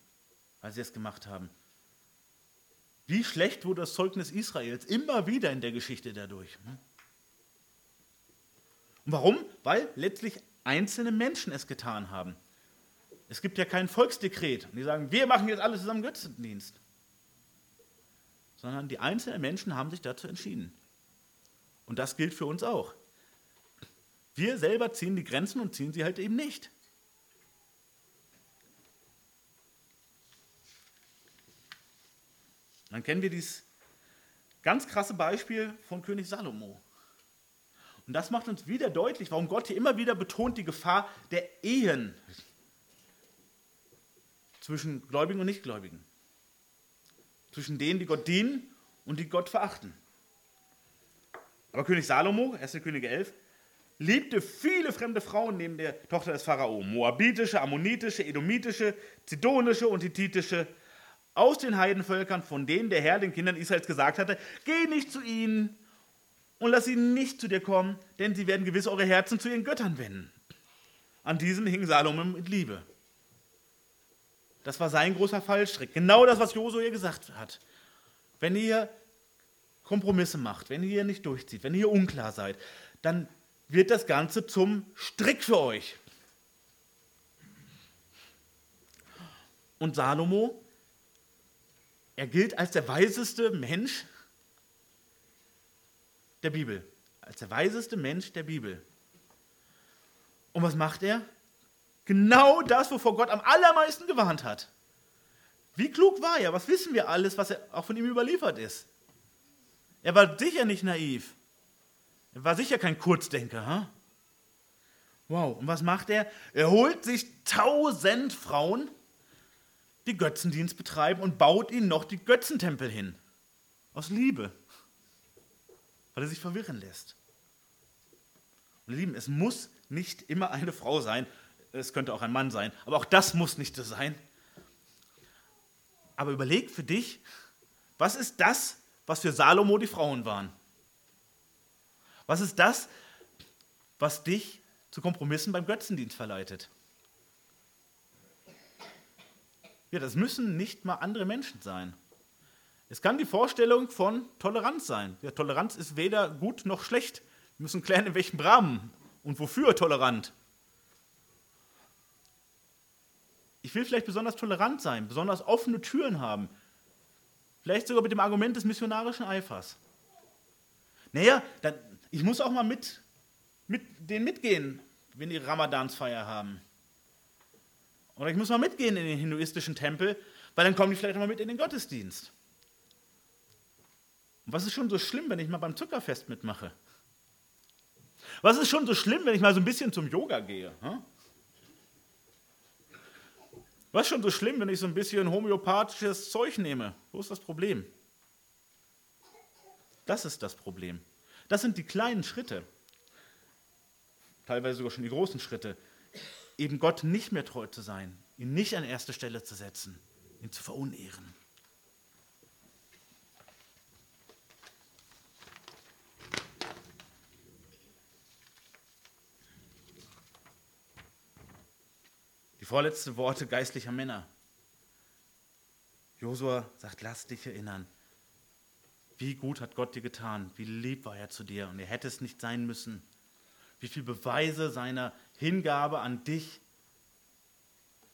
weil sie es gemacht haben? Wie schlecht wurde das Zeugnis Israels immer wieder in der Geschichte dadurch. Ne? Und warum? Weil letztlich einzelne Menschen es getan haben. Es gibt ja kein Volksdekret. Und die sagen, wir machen jetzt alles zusammen Götzendienst. Sondern die einzelnen Menschen haben sich dazu entschieden. Und das gilt für uns auch. Wir selber ziehen die Grenzen und ziehen sie halt eben nicht. Dann kennen wir dieses ganz krasse Beispiel von König Salomo. Und das macht uns wieder deutlich, warum Gott hier immer wieder betont die Gefahr der Ehen zwischen Gläubigen und Nichtgläubigen. Zwischen denen, die Gott dienen und die Gott verachten. Aber König Salomo, 1. Könige 11, liebte viele fremde Frauen neben der Tochter des Pharao. Moabitische, ammonitische, edomitische, zidonische und hittitische aus den Heidenvölkern, von denen der Herr den Kindern Israels gesagt hatte, geh nicht zu ihnen und lass sie nicht zu dir kommen, denn sie werden gewiss eure Herzen zu ihren Göttern wenden. An diesen hing Salomo mit Liebe. Das war sein großer Fallstrick. Genau das, was Josu ihr gesagt hat. Wenn ihr Kompromisse macht, wenn ihr nicht durchzieht, wenn ihr unklar seid, dann wird das Ganze zum Strick für euch. Und Salomo er gilt als der weiseste Mensch der Bibel. Als der weiseste Mensch der Bibel. Und was macht er? Genau das, wovor Gott am allermeisten gewarnt hat. Wie klug war er? Was wissen wir alles, was auch von ihm überliefert ist? Er war sicher nicht naiv. Er war sicher kein Kurzdenker. Huh? Wow, und was macht er? Er holt sich tausend Frauen die Götzendienst betreiben und baut ihnen noch die Götzentempel hin. Aus Liebe. Weil er sich verwirren lässt. Und ihr Lieben, es muss nicht immer eine Frau sein, es könnte auch ein Mann sein, aber auch das muss nicht so sein. Aber überleg für dich, was ist das, was für Salomo die Frauen waren? Was ist das, was dich zu Kompromissen beim Götzendienst verleitet? Ja, das müssen nicht mal andere Menschen sein. Es kann die Vorstellung von Toleranz sein. Ja, Toleranz ist weder gut noch schlecht. Wir müssen klären, in welchem Rahmen und wofür tolerant. Ich will vielleicht besonders tolerant sein, besonders offene Türen haben. Vielleicht sogar mit dem Argument des missionarischen Eifers. Naja, dann, ich muss auch mal mit, mit denen mitgehen, wenn die Ramadansfeier haben. Oder ich muss mal mitgehen in den hinduistischen Tempel, weil dann kommen die vielleicht mal mit in den Gottesdienst. Und was ist schon so schlimm, wenn ich mal beim Zuckerfest mitmache? Was ist schon so schlimm, wenn ich mal so ein bisschen zum Yoga gehe? Hm? Was schon so schlimm, wenn ich so ein bisschen homöopathisches Zeug nehme? Wo ist das Problem? Das ist das Problem. Das sind die kleinen Schritte, teilweise sogar schon die großen Schritte, eben Gott nicht mehr treu zu sein, ihn nicht an erste Stelle zu setzen, ihn zu verunehren. Die vorletzten Worte geistlicher Männer. Josua sagt, lass dich erinnern. Wie gut hat Gott dir getan? Wie lieb war er zu dir? Und er hätte es nicht sein müssen. Wie viele Beweise seiner Hingabe an dich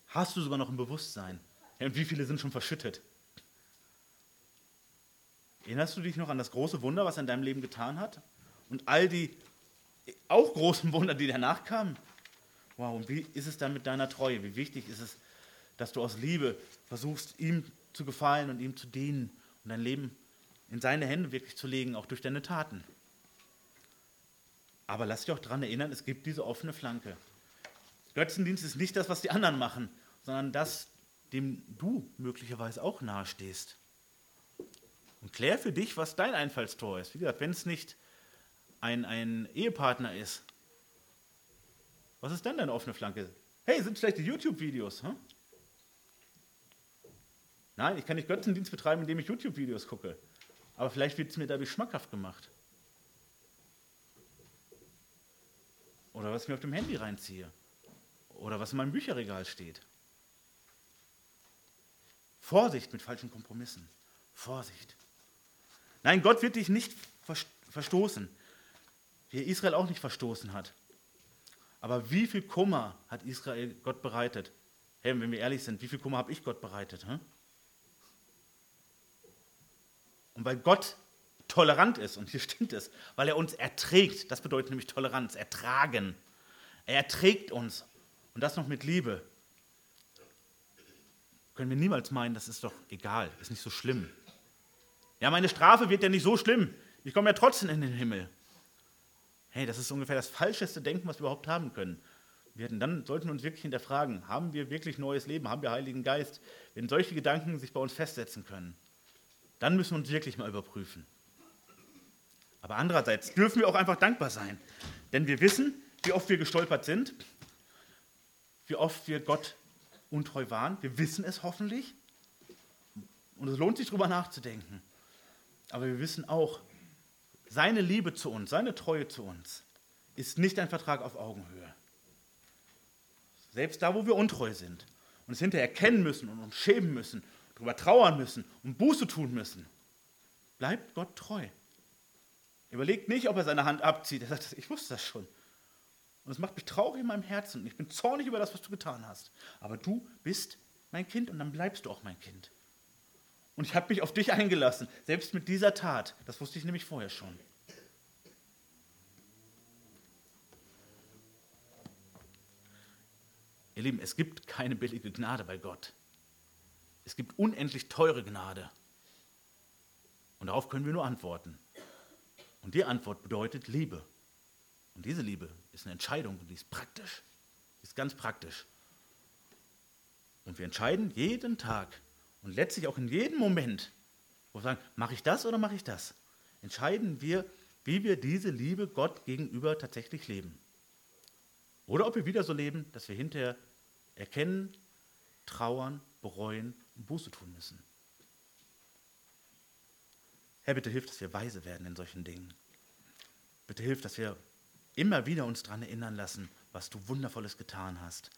hast du sogar noch im Bewusstsein? und wie viele sind schon verschüttet? Erinnerst du dich noch an das große Wunder, was er in deinem Leben getan hat? Und all die auch großen Wunder, die danach kamen? Wow, und wie ist es dann mit deiner Treue? Wie wichtig ist es, dass du aus Liebe versuchst, ihm zu gefallen und ihm zu dienen und dein Leben in seine Hände wirklich zu legen, auch durch deine Taten? Aber lass dich auch daran erinnern, es gibt diese offene Flanke. Götzendienst ist nicht das, was die anderen machen, sondern das, dem du möglicherweise auch nahestehst. Und klär für dich, was dein Einfallstor ist. Wie gesagt, wenn es nicht ein, ein Ehepartner ist, was ist denn deine offene Flanke? Hey, sind die YouTube-Videos? Hm? Nein, ich kann nicht Götzendienst betreiben, indem ich YouTube-Videos gucke. Aber vielleicht wird es mir dadurch schmackhaft gemacht. Oder was ich mir auf dem Handy reinziehe. Oder was in meinem Bücherregal steht. Vorsicht mit falschen Kompromissen. Vorsicht. Nein, Gott wird dich nicht verstoßen, wie er Israel auch nicht verstoßen hat. Aber wie viel Kummer hat Israel Gott bereitet? Hey, wenn wir ehrlich sind, wie viel Kummer habe ich Gott bereitet? Hm? Und weil Gott tolerant ist, und hier stimmt es, weil er uns erträgt, das bedeutet nämlich Toleranz, ertragen. Er erträgt uns und das noch mit Liebe. Können wir niemals meinen, das ist doch egal, ist nicht so schlimm. Ja, meine Strafe wird ja nicht so schlimm. Ich komme ja trotzdem in den Himmel. Hey, das ist ungefähr das falscheste Denken, was wir überhaupt haben können. Wir hätten, dann sollten wir uns wirklich hinterfragen, haben wir wirklich neues Leben, haben wir Heiligen Geist? Wenn solche Gedanken sich bei uns festsetzen können, dann müssen wir uns wirklich mal überprüfen. Aber andererseits dürfen wir auch einfach dankbar sein, denn wir wissen, wie oft wir gestolpert sind, wie oft wir Gott untreu waren. Wir wissen es hoffentlich und es lohnt sich darüber nachzudenken. Aber wir wissen auch, seine Liebe zu uns, seine Treue zu uns ist nicht ein Vertrag auf Augenhöhe. Selbst da, wo wir untreu sind und es hinterher erkennen müssen und uns schämen müssen, darüber trauern müssen und Buße tun müssen, bleibt Gott treu. Überlegt nicht, ob er seine Hand abzieht. Er sagt, ich wusste das schon. Und es macht mich traurig in meinem Herzen. Ich bin zornig über das, was du getan hast. Aber du bist mein Kind und dann bleibst du auch mein Kind. Und ich habe mich auf dich eingelassen, selbst mit dieser Tat. Das wusste ich nämlich vorher schon. Ihr Lieben, es gibt keine billige Gnade bei Gott. Es gibt unendlich teure Gnade. Und darauf können wir nur antworten. Und die Antwort bedeutet Liebe. Und diese Liebe ist eine Entscheidung und die ist praktisch. Die ist ganz praktisch. Und wir entscheiden jeden Tag, und letztlich auch in jedem Moment, wo wir sagen, mache ich das oder mache ich das, entscheiden wir, wie wir diese Liebe Gott gegenüber tatsächlich leben. Oder ob wir wieder so leben, dass wir hinterher erkennen, trauern, bereuen und Buße tun müssen. Herr, bitte hilf, dass wir weise werden in solchen Dingen. Bitte hilf, dass wir immer wieder uns daran erinnern lassen, was du Wundervolles getan hast.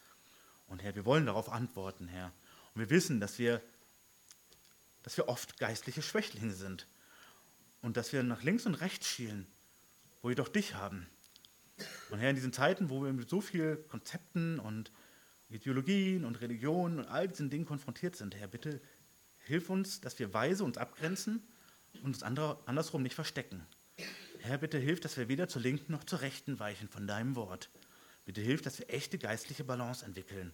Und Herr, wir wollen darauf antworten, Herr. Und wir wissen, dass wir dass wir oft geistliche Schwächlinge sind und dass wir nach links und rechts schielen, wo wir doch dich haben. Und Herr, in diesen Zeiten, wo wir mit so vielen Konzepten und Ideologien und Religionen und all diesen Dingen konfrontiert sind, Herr, bitte hilf uns, dass wir weise uns abgrenzen und uns andere, andersrum nicht verstecken. Herr, bitte hilf, dass wir weder zur linken noch zur rechten weichen von deinem Wort. Bitte hilf, dass wir echte geistliche Balance entwickeln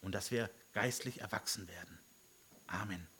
und dass wir geistlich erwachsen werden. Amen.